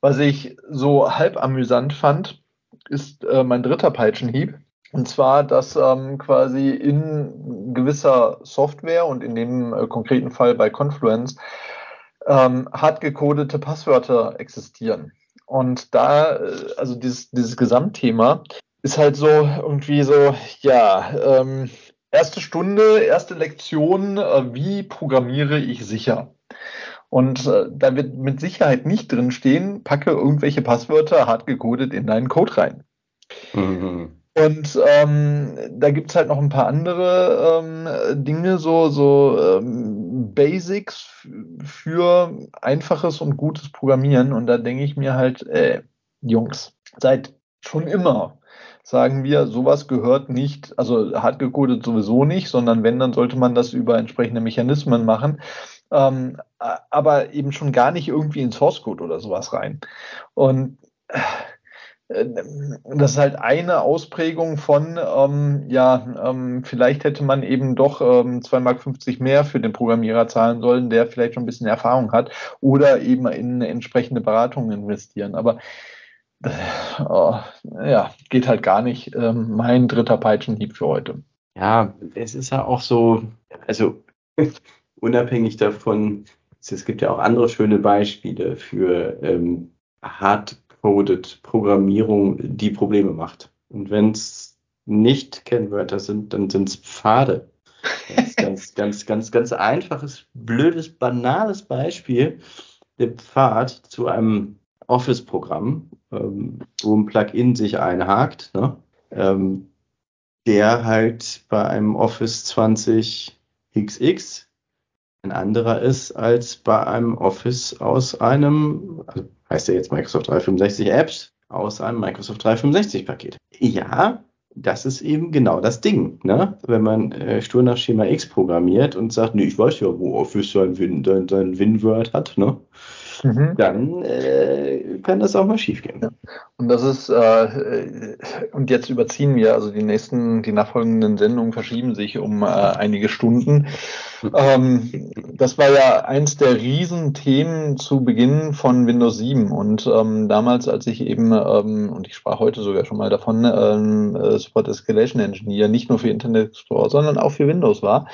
Was ich so halb amüsant fand, ist äh, mein dritter Peitschenhieb. Und zwar, dass ähm, quasi in gewisser Software und in dem äh, konkreten Fall bei Confluence ähm, hart gecodete Passwörter existieren. Und da, äh, also dieses, dieses Gesamtthema ist halt so irgendwie so, ja, ähm, erste Stunde, erste Lektion, äh, wie programmiere ich sicher? Und äh, da wird mit Sicherheit nicht drin stehen, packe irgendwelche Passwörter hart gecodet in deinen Code rein. Mhm. Und ähm, da gibt's halt noch ein paar andere ähm, Dinge, so, so ähm, Basics für einfaches und gutes Programmieren. Und da denke ich mir halt, äh, Jungs, seit schon immer sagen wir, sowas gehört nicht, also hart gecodet sowieso nicht, sondern wenn, dann sollte man das über entsprechende Mechanismen machen ähm, aber eben schon gar nicht irgendwie in Source Code oder sowas rein. Und äh, das ist halt eine Ausprägung von, ähm, ja, ähm, vielleicht hätte man eben doch ähm, 2,50 Mark mehr für den Programmierer zahlen sollen, der vielleicht schon ein bisschen Erfahrung hat oder eben in entsprechende Beratungen investieren. Aber äh, ja, geht halt gar nicht. Ähm, mein dritter Peitschenhieb für heute. Ja, es ist ja auch so, also <laughs> unabhängig davon, es gibt ja auch andere schöne Beispiele für ähm, hart coded Programmierung, die Probleme macht. Und wenn es nicht Kennwörter sind, dann sind es Pfade. Ganz, <laughs> ganz, ganz, ganz, ganz einfaches, blödes, banales Beispiel. Der Pfad zu einem Office-Programm, ähm, wo ein Plugin sich einhakt, ne? ähm, der halt bei einem Office 20 XX ein anderer ist als bei einem Office aus einem, also heißt ja jetzt Microsoft 365 Apps, aus einem Microsoft 365 Paket. Ja, das ist eben genau das Ding. Ne? Wenn man äh, stur nach Schema X programmiert und sagt, nee, ich weiß ja, wo Office sein Win, sein, sein Win-Word hat, ne? Mhm. dann äh, kann das auch mal schiefgehen. Ja. Und das ist, äh, und jetzt überziehen wir, also die nächsten, die nachfolgenden Sendungen verschieben sich um äh, einige Stunden. Ähm, das war ja eins der Riesenthemen zu Beginn von Windows 7 und ähm, damals, als ich eben, ähm, und ich sprach heute sogar schon mal davon, ähm, äh, Support Escalation Engineer nicht nur für Internet Explorer, sondern auch für Windows war,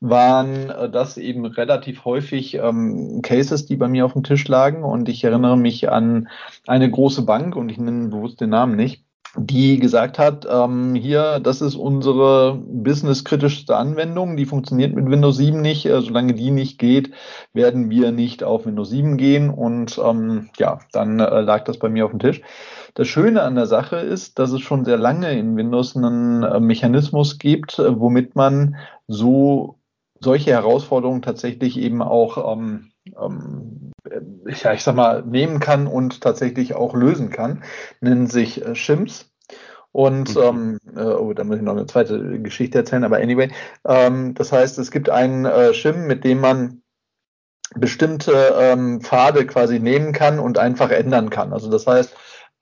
waren äh, das eben relativ häufig ähm, Cases, die bei mir auf dem Tisch lagen. Und ich erinnere mich an eine große Bank und ich nenne bewusst den Namen nicht, die gesagt hat, ähm, hier, das ist unsere businesskritischste Anwendung, die funktioniert mit Windows 7 nicht, äh, solange die nicht geht, werden wir nicht auf Windows 7 gehen und ähm, ja, dann äh, lag das bei mir auf dem Tisch. Das Schöne an der Sache ist, dass es schon sehr lange in Windows einen äh, Mechanismus gibt, äh, womit man so solche Herausforderungen tatsächlich eben auch ähm, ähm, ja, ich sag mal, nehmen kann und tatsächlich auch lösen kann, nennen sich äh, Shims. Und mhm. ähm, äh, oh, da muss ich noch eine zweite Geschichte erzählen, aber anyway, ähm, das heißt, es gibt einen äh, Shim, mit dem man bestimmte ähm, Pfade quasi nehmen kann und einfach ändern kann. Also das heißt,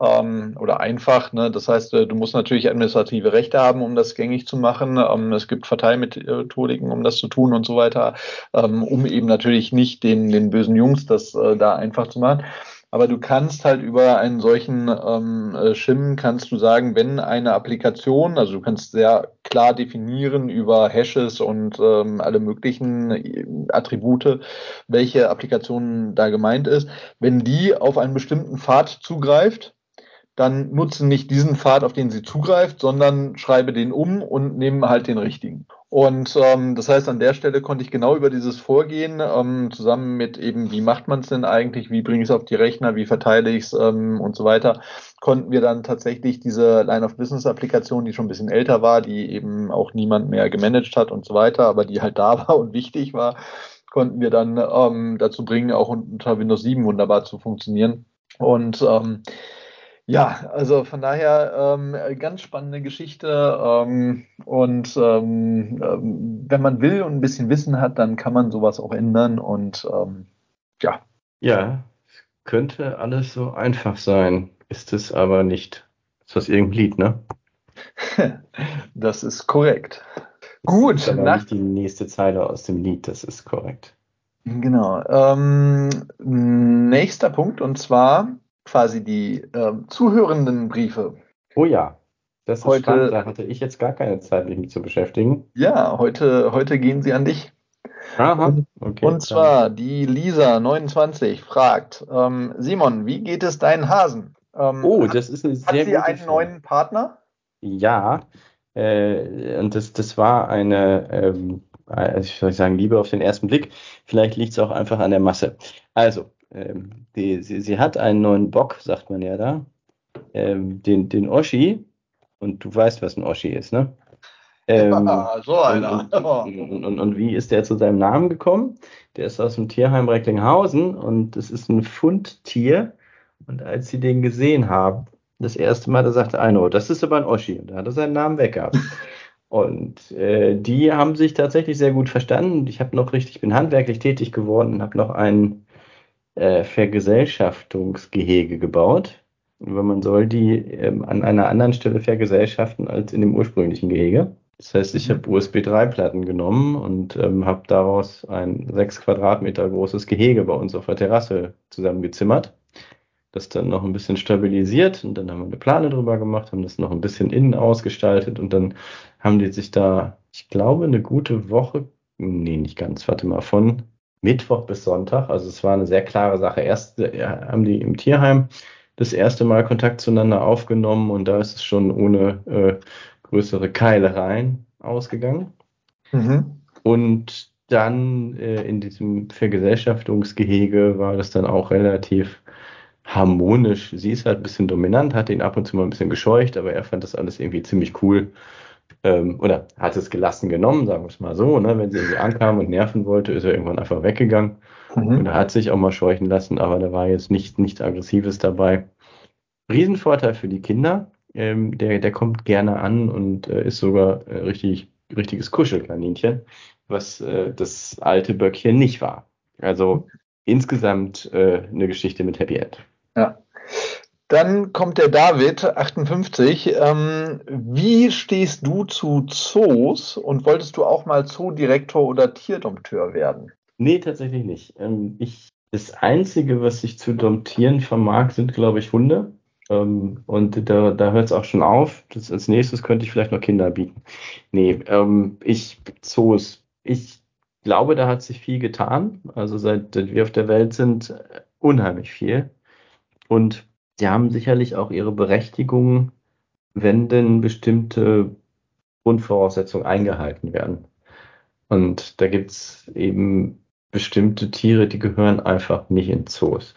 ähm, oder einfach. Ne? Das heißt, äh, du musst natürlich administrative Rechte haben, um das gängig zu machen. Ähm, es gibt Verteilmethodiken, um das zu tun und so weiter, ähm, um eben natürlich nicht den, den bösen Jungs das äh, da einfach zu machen. Aber du kannst halt über einen solchen ähm, äh, Shim kannst du sagen, wenn eine Applikation, also du kannst sehr klar definieren über Hashes und ähm, alle möglichen äh, Attribute, welche Applikation da gemeint ist, wenn die auf einen bestimmten Pfad zugreift, dann nutze nicht diesen Pfad, auf den sie zugreift, sondern schreibe den um und nehme halt den richtigen. Und ähm, das heißt, an der Stelle konnte ich genau über dieses Vorgehen, ähm, zusammen mit eben, wie macht man es denn eigentlich, wie bringe ich es auf die Rechner, wie verteile ich es ähm, und so weiter, konnten wir dann tatsächlich diese Line-of-Business-Applikation, die schon ein bisschen älter war, die eben auch niemand mehr gemanagt hat und so weiter, aber die halt <laughs> da war und wichtig war, konnten wir dann ähm, dazu bringen, auch unter Windows 7 wunderbar zu funktionieren. Und ähm, ja, also von daher ähm, ganz spannende Geschichte. Ähm, und ähm, ähm, wenn man will und ein bisschen Wissen hat, dann kann man sowas auch ändern. Und ähm, ja. Ja, könnte alles so einfach sein. Ist es aber nicht. Ist das irgendein Lied, ne? <laughs> das ist korrekt. Gut. Das ist aber nach nicht die nächste Zeile aus dem Lied, das ist korrekt. Genau. Ähm, nächster Punkt und zwar quasi die äh, zuhörenden Briefe. Oh ja, das ist heute, spannend. Da hatte ich jetzt gar keine Zeit, mich mit zu beschäftigen. Ja, heute, heute gehen sie an dich. Aha, okay. Und zwar die Lisa29 fragt, ähm, Simon, wie geht es deinen Hasen? Ähm, oh, das ist eine sehr Hat sie einen Frage. neuen Partner? Ja, äh, und das, das war eine, ähm, äh, ich soll sagen, Liebe auf den ersten Blick. Vielleicht liegt es auch einfach an der Masse. Also, ähm, die, sie, sie hat einen neuen Bock, sagt man ja da, ähm, den, den Oschi. Und du weißt, was ein Oschi ist, ne? Ähm, ja, <laughs> so einer. Und, und, und, und, wie ist der zu seinem Namen gekommen? Der ist aus dem Tierheim Recklinghausen und das ist ein Fundtier. Und als sie den gesehen haben, das erste Mal, da sagte einer, das ist aber ein Oschi. Und da hat er seinen Namen weggehabt. <laughs> Und äh, die haben sich tatsächlich sehr gut verstanden. Ich habe noch richtig, bin handwerklich tätig geworden, habe noch einen äh, Vergesellschaftungsgehege gebaut. aber man soll die ähm, an einer anderen Stelle vergesellschaften als in dem ursprünglichen Gehege. Das heißt, ich habe USB 3-Platten genommen und ähm, habe daraus ein sechs Quadratmeter großes Gehege bei uns auf der Terrasse zusammengezimmert. Das dann noch ein bisschen stabilisiert und dann haben wir eine Plane drüber gemacht, haben das noch ein bisschen innen ausgestaltet und dann haben die sich da, ich glaube, eine gute Woche, nee, nicht ganz, warte mal, von Mittwoch bis Sonntag, also es war eine sehr klare Sache. Erst ja, haben die im Tierheim das erste Mal Kontakt zueinander aufgenommen und da ist es schon ohne äh, größere Keilereien ausgegangen. Mhm. Und dann äh, in diesem Vergesellschaftungsgehege war das dann auch relativ harmonisch. Sie ist halt ein bisschen dominant, hat ihn ab und zu mal ein bisschen gescheucht, aber er fand das alles irgendwie ziemlich cool. Ähm, oder hat es gelassen genommen, sagen wir es mal so. Ne? Wenn sie irgendwie ankam und nerven wollte, ist er irgendwann einfach weggegangen. Mhm. Und er hat sich auch mal scheuchen lassen, aber da war jetzt nicht, nichts Aggressives dabei. Riesenvorteil für die Kinder. Ähm, der, der kommt gerne an und äh, ist sogar äh, richtig, richtiges Kuschelkaninchen, was äh, das alte Böckchen nicht war. Also insgesamt äh, eine Geschichte mit Happy End. Ja. Dann kommt der David, 58. Ähm, wie stehst du zu Zoos und wolltest du auch mal Zoodirektor oder Tierdompteur werden? Nee, tatsächlich nicht. Ähm, ich, das Einzige, was ich zu domptieren vermag, sind, glaube ich, Hunde. Ähm, und da, da hört es auch schon auf. Das, als nächstes könnte ich vielleicht noch Kinder bieten. Nee, ähm, ich, Zoos. Ich glaube, da hat sich viel getan. Also seit, wir auf der Welt sind, äh, unheimlich viel. Und die haben sicherlich auch ihre Berechtigung, wenn denn bestimmte Grundvoraussetzungen eingehalten werden. Und da gibt's eben bestimmte Tiere, die gehören einfach nicht in Zoos.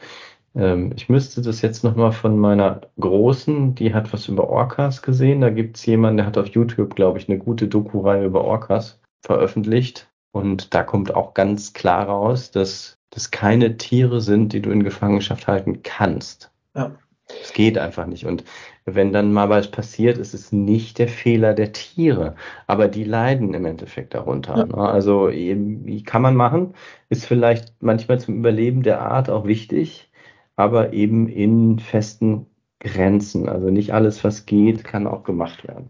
Ähm, ich müsste das jetzt nochmal von meiner Großen, die hat was über Orcas gesehen. Da gibt's jemanden, der hat auf YouTube, glaube ich, eine gute Doku-Reihe über Orcas veröffentlicht. Und da kommt auch ganz klar raus, dass das keine Tiere sind, die du in Gefangenschaft halten kannst. Ja. Es geht einfach nicht. Und wenn dann mal was passiert, ist es nicht der Fehler der Tiere. Aber die leiden im Endeffekt darunter. Ja. Ne? Also, wie kann man machen? Ist vielleicht manchmal zum Überleben der Art auch wichtig, aber eben in festen Grenzen. Also nicht alles, was geht, kann auch gemacht werden.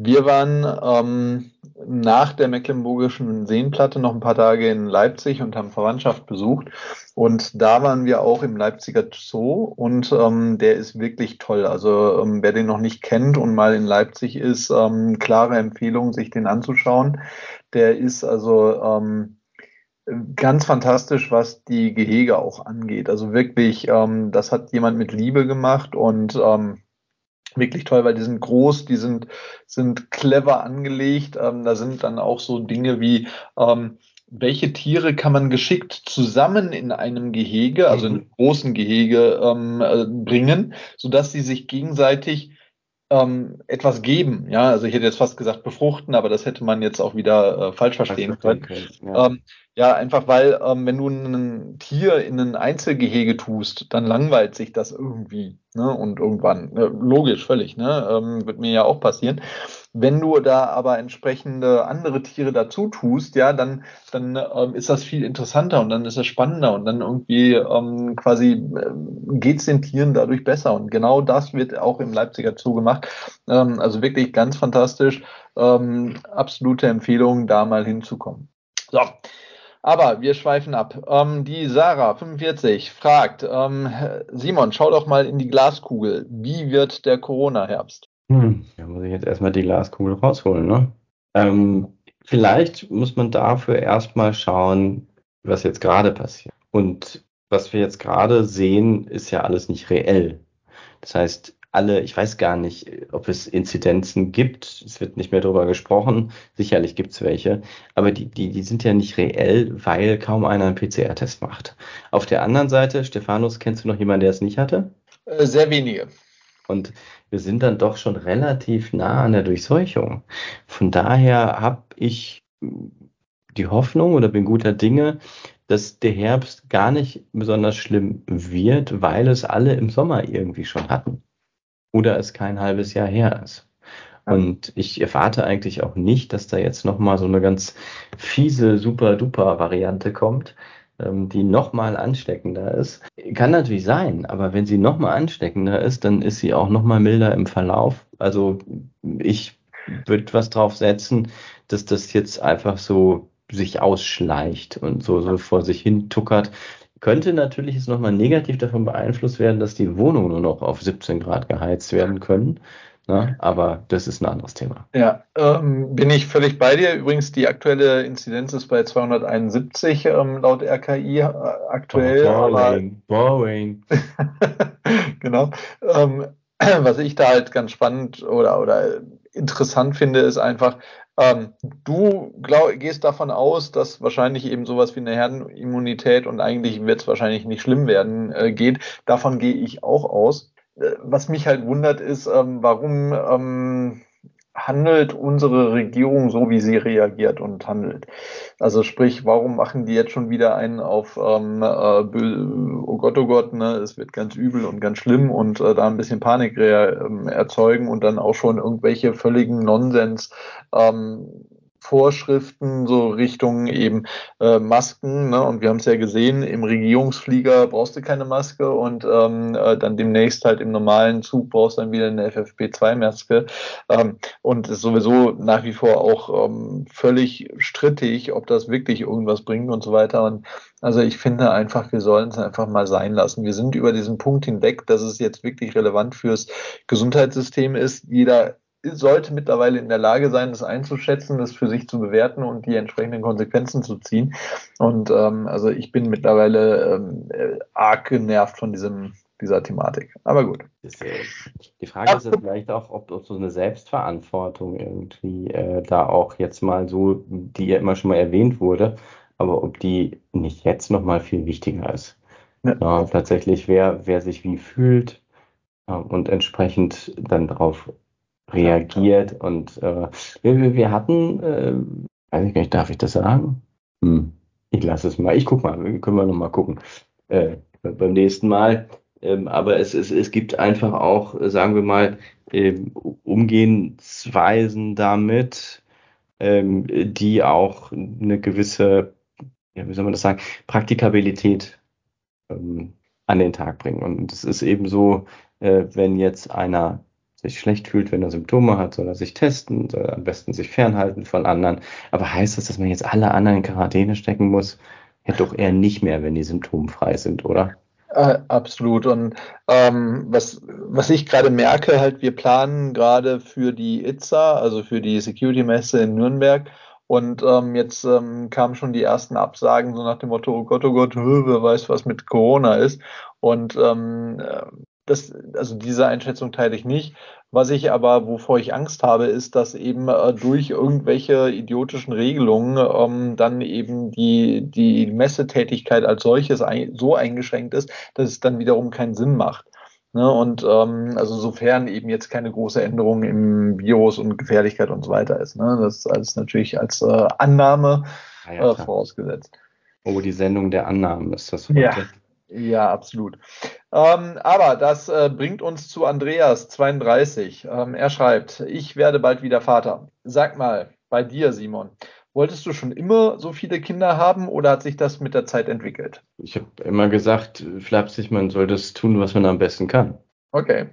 Wir waren ähm, nach der Mecklenburgischen Seenplatte noch ein paar Tage in Leipzig und haben Verwandtschaft besucht. Und da waren wir auch im Leipziger Zoo und ähm, der ist wirklich toll. Also ähm, wer den noch nicht kennt und mal in Leipzig ist, ähm, klare Empfehlung, sich den anzuschauen. Der ist also ähm, ganz fantastisch, was die Gehege auch angeht. Also wirklich, ähm, das hat jemand mit Liebe gemacht und ähm, wirklich toll, weil die sind groß, die sind, sind clever angelegt. Ähm, da sind dann auch so Dinge wie, ähm, welche Tiere kann man geschickt zusammen in einem Gehege, also in einem großen Gehege ähm, äh, bringen, sodass sie sich gegenseitig ähm, etwas geben. Ja, also ich hätte jetzt fast gesagt befruchten, aber das hätte man jetzt auch wieder äh, falsch verstehen können. ja. Ähm, ja. einfach weil, ähm, wenn du ein Tier in ein Einzelgehege tust, dann langweilt sich das irgendwie. Ne? Und irgendwann, ne? logisch, völlig, ne? Ähm, wird mir ja auch passieren. Wenn du da aber entsprechende andere Tiere dazu tust, ja, dann, dann ähm, ist das viel interessanter und dann ist es spannender und dann irgendwie ähm, quasi äh, geht es den Tieren dadurch besser. Und genau das wird auch im Leipziger Zoo gemacht. Ähm, also wirklich ganz fantastisch. Ähm, absolute Empfehlung, da mal hinzukommen. So. Aber wir schweifen ab. Ähm, die Sarah, 45, fragt, ähm, Simon, schau doch mal in die Glaskugel. Wie wird der Corona-Herbst? Hm, da muss ich jetzt erstmal die Glaskugel rausholen, ne? Ähm, vielleicht muss man dafür erstmal schauen, was jetzt gerade passiert. Und was wir jetzt gerade sehen, ist ja alles nicht reell. Das heißt, alle, ich weiß gar nicht, ob es Inzidenzen gibt. Es wird nicht mehr darüber gesprochen. Sicherlich gibt es welche. Aber die, die, die sind ja nicht reell, weil kaum einer einen PCR-Test macht. Auf der anderen Seite, Stephanus, kennst du noch jemanden, der es nicht hatte? Äh, sehr wenige. Und wir sind dann doch schon relativ nah an der Durchseuchung. Von daher habe ich die Hoffnung oder bin guter Dinge, dass der Herbst gar nicht besonders schlimm wird, weil es alle im Sommer irgendwie schon hatten. Oder es kein halbes Jahr her ist. Und ich erwarte eigentlich auch nicht, dass da jetzt nochmal so eine ganz fiese, super duper Variante kommt, die nochmal ansteckender ist. Kann natürlich sein, aber wenn sie nochmal ansteckender ist, dann ist sie auch nochmal milder im Verlauf. Also ich würde was drauf setzen, dass das jetzt einfach so sich ausschleicht und so, so vor sich hin tuckert. Könnte natürlich jetzt nochmal negativ davon beeinflusst werden, dass die Wohnungen nur noch auf 17 Grad geheizt werden können. Ne? Aber das ist ein anderes Thema. Ja, ähm, bin ich völlig bei dir. Übrigens, die aktuelle Inzidenz ist bei 271 ähm, laut RKI äh, aktuell. Oh, boring, boring. <laughs> genau. Ähm, <clears throat> was ich da halt ganz spannend oder, oder interessant finde, ist einfach, ähm, du glaub, gehst davon aus, dass wahrscheinlich eben sowas wie eine Herdenimmunität und eigentlich wird es wahrscheinlich nicht schlimm werden äh, geht. Davon gehe ich auch aus. Äh, was mich halt wundert, ist, ähm, warum ähm, handelt unsere Regierung so, wie sie reagiert und handelt. Also sprich, warum machen die jetzt schon wieder einen auf, ähm, äh, oh Gott, oh Gott, ne, es wird ganz übel und ganz schlimm und äh, da ein bisschen Panik äh, erzeugen und dann auch schon irgendwelche völligen Nonsens ähm, Vorschriften, so Richtung eben äh, Masken. Ne? Und wir haben es ja gesehen, im Regierungsflieger brauchst du keine Maske und ähm, äh, dann demnächst halt im normalen Zug brauchst du dann wieder eine FFP2-Maske. Ähm, und ist sowieso nach wie vor auch ähm, völlig strittig, ob das wirklich irgendwas bringt und so weiter. Und also ich finde einfach, wir sollen es einfach mal sein lassen. Wir sind über diesen Punkt hinweg, dass es jetzt wirklich relevant fürs Gesundheitssystem ist. Jeder sollte mittlerweile in der Lage sein, das einzuschätzen, das für sich zu bewerten und die entsprechenden Konsequenzen zu ziehen. Und ähm, also ich bin mittlerweile ähm, äh, arg genervt von diesem dieser Thematik. Aber gut. Die Frage ist jetzt vielleicht auch, ob, ob so eine Selbstverantwortung irgendwie äh, da auch jetzt mal so, die ja immer schon mal erwähnt wurde, aber ob die nicht jetzt noch mal viel wichtiger ist. Ja. Ja, tatsächlich, wer, wer sich wie fühlt äh, und entsprechend dann darauf reagiert. Und äh, wir, wir hatten, äh, weiß ich nicht, darf ich das sagen? Hm, ich lasse es mal. Ich guck mal, können wir noch mal gucken äh, beim nächsten Mal. Ähm, aber es, es, es gibt einfach auch, sagen wir mal, ähm, Umgehensweisen damit, ähm, die auch eine gewisse, ja, wie soll man das sagen, Praktikabilität ähm, an den Tag bringen. Und es ist eben so, äh, wenn jetzt einer sich schlecht fühlt, wenn er Symptome hat, soll er sich testen, soll er am besten sich fernhalten von anderen. Aber heißt das, dass man jetzt alle anderen in Quarantäne stecken muss? Ja, doch eher nicht mehr, wenn die symptomfrei sind, oder? Äh, absolut. Und ähm, was, was ich gerade merke, halt, wir planen gerade für die ITSA, also für die Security-Messe in Nürnberg. Und ähm, jetzt ähm, kamen schon die ersten Absagen, so nach dem Motto, oh Gott, oh Gott, wer weiß, was mit Corona ist. Und ähm, das, also diese Einschätzung teile ich nicht. Was ich aber, wovor ich Angst habe, ist, dass eben äh, durch irgendwelche idiotischen Regelungen ähm, dann eben die, die Messetätigkeit als solches ein, so eingeschränkt ist, dass es dann wiederum keinen Sinn macht. Ne? Und ähm, also sofern eben jetzt keine große Änderung im Virus und Gefährlichkeit und so weiter ist. Ne? Das ist alles natürlich als äh, Annahme ah ja, äh, vorausgesetzt. Oh, die Sendung der Annahmen ist das heute. Ja. Ja, absolut. Ähm, aber das äh, bringt uns zu Andreas 32. Ähm, er schreibt, ich werde bald wieder Vater. Sag mal, bei dir, Simon, wolltest du schon immer so viele Kinder haben oder hat sich das mit der Zeit entwickelt? Ich habe immer gesagt, flapsig, man soll das tun, was man am besten kann. Okay.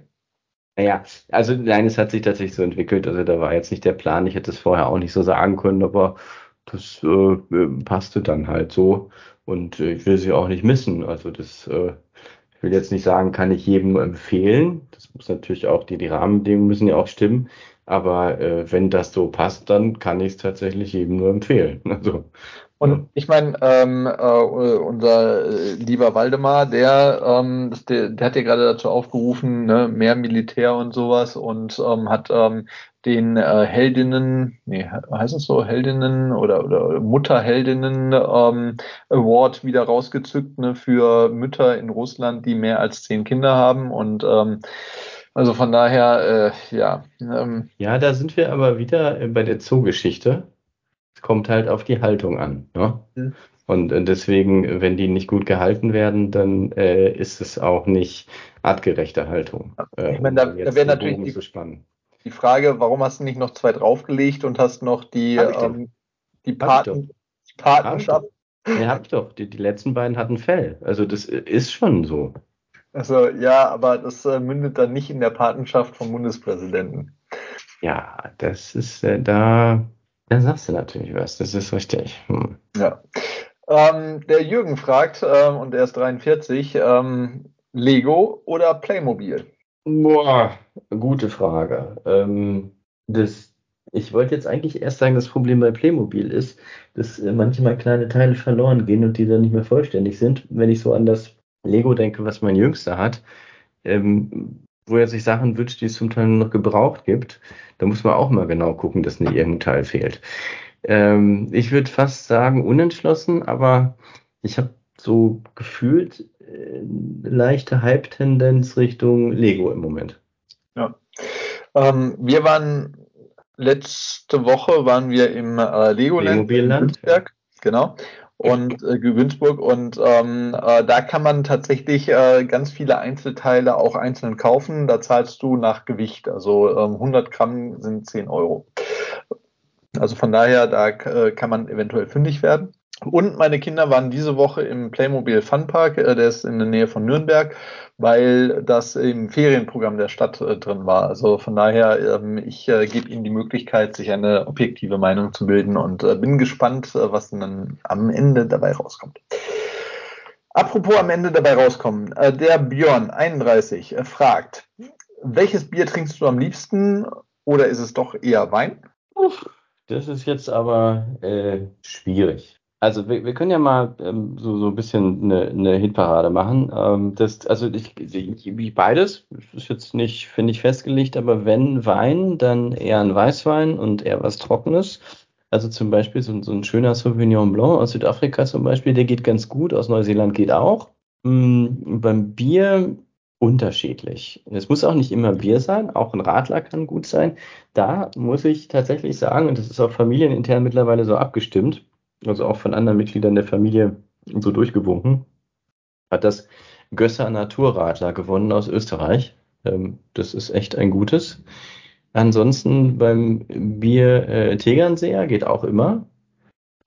Naja, also nein, es hat sich tatsächlich so entwickelt. Also da war jetzt nicht der Plan. Ich hätte es vorher auch nicht so sagen können, aber das äh, passte dann halt so. Und äh, ich will sie auch nicht missen. Also das, äh, ich will jetzt nicht sagen, kann ich jedem nur empfehlen. Das muss natürlich auch, die, die Rahmenbedingungen müssen ja auch stimmen. Aber äh, wenn das so passt, dann kann ich es tatsächlich jedem nur empfehlen. <laughs> Also, und ich meine, ähm, äh, unser äh, lieber Waldemar, der, ähm, der, der hat ja gerade dazu aufgerufen, ne, mehr Militär und sowas und ähm, hat ähm, den äh, Heldinnen, nee, heißt es so, Heldinnen oder, oder Mutterheldinnen ähm, Award wieder rausgezückt ne, für Mütter in Russland, die mehr als zehn Kinder haben. Und ähm, also von daher, äh, ja. Ähm, ja, da sind wir aber wieder bei der Zoogeschichte. Es kommt halt auf die Haltung an. Ne? Mhm. Und äh, deswegen, wenn die nicht gut gehalten werden, dann äh, ist es auch nicht artgerechte Haltung. Äh, ich meine, da, da wäre natürlich die, die Frage, warum hast du nicht noch zwei draufgelegt und hast noch die, ähm, die, Paten, die Patenschaft Ja, hab ich doch. Die, die letzten beiden hatten Fell. Also das ist schon so. Also ja, aber das äh, mündet dann nicht in der Patenschaft vom Bundespräsidenten. Ja, das ist äh, da, da sagst du natürlich was. Das ist richtig. Hm. Ja. Ähm, der Jürgen fragt, ähm, und er ist 43, ähm, Lego oder Playmobil? Boah, gute Frage. Ähm, das, ich wollte jetzt eigentlich erst sagen, das Problem bei Playmobil ist, dass äh, manchmal kleine Teile verloren gehen und die dann nicht mehr vollständig sind. Wenn ich so an das Lego denke, was mein Jüngster hat, ähm, wo er sich Sachen wünscht, die es zum Teil noch gebraucht gibt, da muss man auch mal genau gucken, dass nicht irgendein Teil fehlt. Ähm, ich würde fast sagen unentschlossen, aber ich habe so gefühlt leichte Hype-Tendenz Richtung Lego im Moment. Ja. Ähm, wir waren letzte Woche waren wir im äh, Legoland in Günzberg, genau und äh, Günzburg und ähm, äh, da kann man tatsächlich äh, ganz viele Einzelteile auch einzeln kaufen. Da zahlst du nach Gewicht, also ähm, 100 Gramm sind 10 Euro. Also von daher, da äh, kann man eventuell fündig werden. Und meine Kinder waren diese Woche im Playmobil Funpark, äh, der ist in der Nähe von Nürnberg, weil das im Ferienprogramm der Stadt äh, drin war. Also von daher, ähm, ich äh, gebe Ihnen die Möglichkeit, sich eine objektive Meinung zu bilden und äh, bin gespannt, äh, was dann am Ende dabei rauskommt. Apropos am Ende dabei rauskommen, äh, der Björn 31 fragt, welches Bier trinkst du am liebsten oder ist es doch eher Wein? Das ist jetzt aber schwierig. Also wir, wir können ja mal ähm, so, so ein bisschen eine, eine Hitparade machen. Ähm, das, also ich, ich beides ist jetzt nicht, finde ich, festgelegt, aber wenn Wein, dann eher ein Weißwein und eher was Trockenes. Also zum Beispiel so, so ein schöner Sauvignon Blanc aus Südafrika zum Beispiel, der geht ganz gut, aus Neuseeland geht auch. Mhm, beim Bier unterschiedlich. Es muss auch nicht immer Bier sein, auch ein Radler kann gut sein. Da muss ich tatsächlich sagen, und das ist auch familienintern mittlerweile so abgestimmt, also auch von anderen Mitgliedern der Familie so durchgewunken, hat das Gösser Naturradler gewonnen aus Österreich. Ähm, das ist echt ein gutes. Ansonsten beim Bier äh, Tegernseer geht auch immer.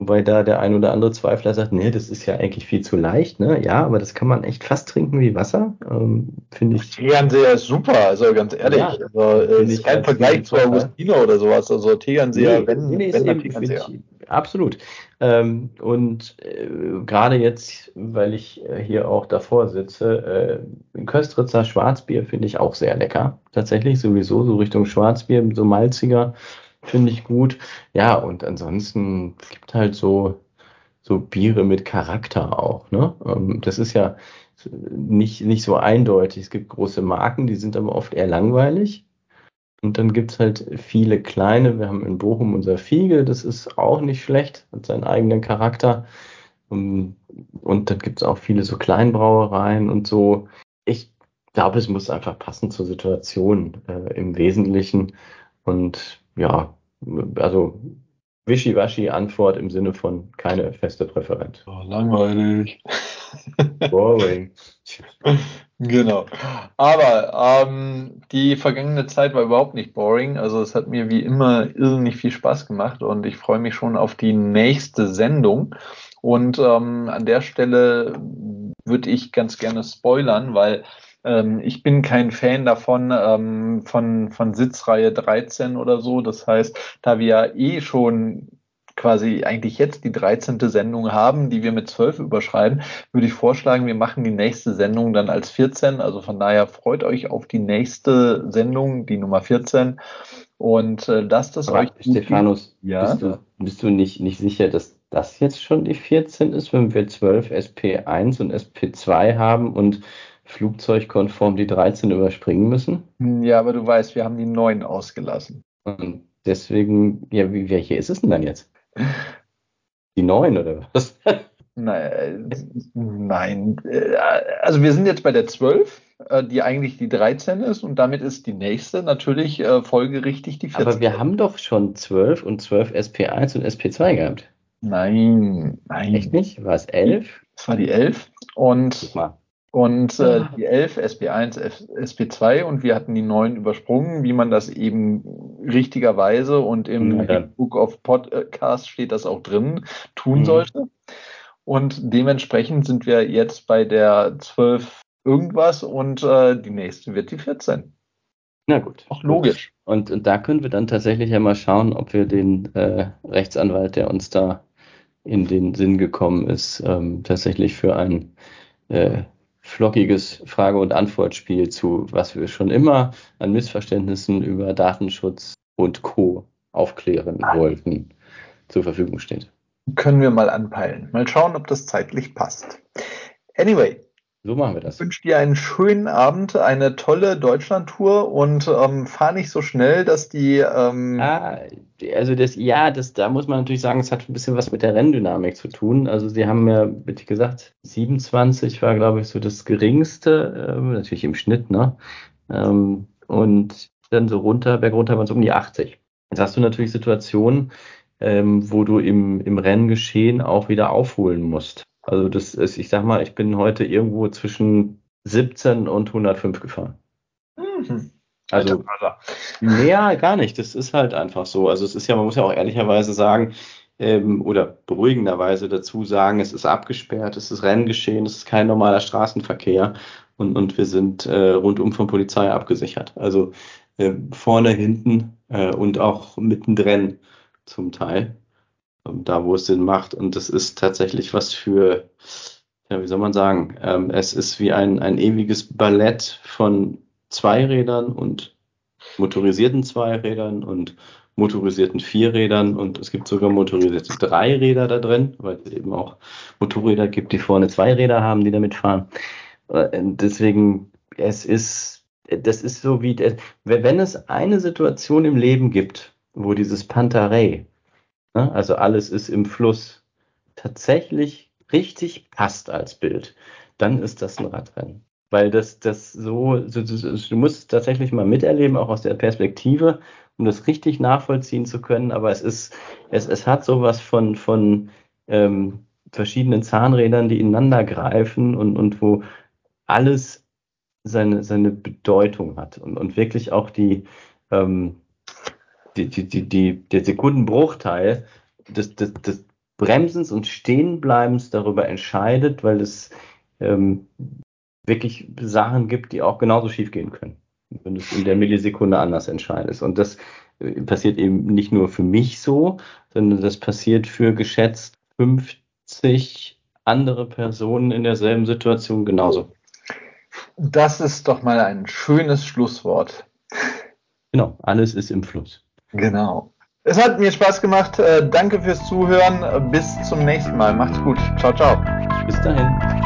Wobei da der ein oder andere Zweifler sagt, nee, das ist ja eigentlich viel zu leicht, ne? Ja, aber das kann man echt fast trinken wie Wasser, ähm, finde ich. Tegernseher ist super, also ganz ehrlich. Ja, also, ist kein Vergleich zu Augustino oder sowas. Also Tegernseher, nee, wenn, nee, wenn eben, Tegernseher. Ich, absolut. Ähm, und äh, gerade jetzt, weil ich äh, hier auch davor sitze, äh, Köstritzer Schwarzbier finde ich auch sehr lecker. Tatsächlich sowieso so Richtung Schwarzbier, so malziger finde ich gut. Ja, und ansonsten gibt halt so, so Biere mit Charakter auch. Ne? Ähm, das ist ja nicht, nicht so eindeutig. Es gibt große Marken, die sind aber oft eher langweilig. Und dann gibt es halt viele kleine. Wir haben in Bochum unser Fiege, das ist auch nicht schlecht, hat seinen eigenen Charakter. Ähm, und dann gibt es auch viele so Kleinbrauereien und so. Ich glaube, es muss einfach passen zur Situation äh, im Wesentlichen. Und ja, also wischiwaschi Antwort im Sinne von keine feste Präferenz. Oh, langweilig. Boring. <laughs> Genau. Aber ähm, die vergangene Zeit war überhaupt nicht boring. Also es hat mir wie immer irrsinnig viel Spaß gemacht und ich freue mich schon auf die nächste Sendung. Und ähm, an der Stelle würde ich ganz gerne spoilern, weil ähm, ich bin kein Fan davon, ähm, von, von Sitzreihe 13 oder so. Das heißt, da wir ja eh schon quasi eigentlich jetzt die 13. Sendung haben, die wir mit 12 überschreiben, würde ich vorschlagen, wir machen die nächste Sendung dann als 14. Also von daher freut euch auf die nächste Sendung, die Nummer 14. Und äh, lasst Aber euch. Stephanus, ja? bist, du, bist du nicht, nicht sicher, dass das jetzt schon die 14 ist, wenn wir 12 SP1 und SP2 haben und flugzeugkonform die 13 überspringen müssen. Ja, aber du weißt, wir haben die 9 ausgelassen. Und deswegen, ja, wie, welche ist es denn dann jetzt? Die 9 oder was? Nein, nein, also wir sind jetzt bei der 12, äh, die eigentlich die 13 ist und damit ist die nächste natürlich äh, folgerichtig die 14. Aber wir haben doch schon 12 und 12 SP1 und SP2 gehabt. Nein, nein. Echt nicht? War es 11? Das war die 11 und Guck mal. Und äh, die 11 SP1, SP2 und wir hatten die 9 übersprungen, wie man das eben richtigerweise und im ja. Book of Podcast steht das auch drin, tun mhm. sollte. Und dementsprechend sind wir jetzt bei der 12 irgendwas und äh, die nächste wird die 14. Na gut. Auch logisch. Und, und da können wir dann tatsächlich ja mal schauen, ob wir den äh, Rechtsanwalt, der uns da in den Sinn gekommen ist, ähm, tatsächlich für ein äh, flockiges Frage- und Antwortspiel zu, was wir schon immer an Missverständnissen über Datenschutz und Co. aufklären wollten, zur Verfügung steht. Können wir mal anpeilen. Mal schauen, ob das zeitlich passt. Anyway, so machen wir das. Ich wünsche dir einen schönen Abend, eine tolle Deutschlandtour und ähm, fahr nicht so schnell, dass die. Ähm ah, also das, ja, das, da muss man natürlich sagen, es hat ein bisschen was mit der Renndynamik zu tun. Also sie haben ja, wie gesagt, 27 war, glaube ich, so das geringste, äh, natürlich im Schnitt, ne? Ähm, und dann so runter, bergunter waren es um die 80. Jetzt hast du natürlich Situationen, ähm, wo du im, im Renngeschehen auch wieder aufholen musst. Also das ist, ich sag mal, ich bin heute irgendwo zwischen 17 und 105 gefahren. Mhm. Also mehr gar nicht. Das ist halt einfach so. Also es ist ja, man muss ja auch ehrlicherweise sagen ähm, oder beruhigenderweise dazu sagen, es ist abgesperrt, es ist Renngeschehen, es ist kein normaler Straßenverkehr und, und wir sind äh, rundum von Polizei abgesichert. Also äh, vorne, hinten äh, und auch mittendrin zum Teil da wo es Sinn macht. Und das ist tatsächlich was für, ja, wie soll man sagen, ähm, es ist wie ein, ein ewiges Ballett von Zweirädern und motorisierten Zweirädern und motorisierten Vierrädern und es gibt sogar motorisierte Dreiräder da drin, weil es eben auch Motorräder gibt, die vorne zwei Räder haben, die damit fahren. Äh, deswegen, es ist, das ist so wie, wenn es eine Situation im Leben gibt, wo dieses Pantarei? Also alles ist im Fluss tatsächlich richtig passt als Bild. Dann ist das ein Radrennen. Weil das, das so, du musst tatsächlich mal miterleben, auch aus der Perspektive, um das richtig nachvollziehen zu können. Aber es ist, es, es hat sowas von, von ähm, verschiedenen Zahnrädern, die ineinander greifen und, und wo alles seine, seine Bedeutung hat und, und wirklich auch die, ähm, die, die, die, die, der Sekundenbruchteil des, des, des Bremsens und Stehenbleibens darüber entscheidet, weil es ähm, wirklich Sachen gibt, die auch genauso schief gehen können, wenn du es in der Millisekunde anders entscheidest. Und das äh, passiert eben nicht nur für mich so, sondern das passiert für geschätzt 50 andere Personen in derselben Situation genauso. Das ist doch mal ein schönes Schlusswort. Genau, alles ist im Fluss. Genau. Es hat mir Spaß gemacht. Äh, danke fürs Zuhören. Bis zum nächsten Mal. Macht's gut. Ciao, ciao. Bis dahin.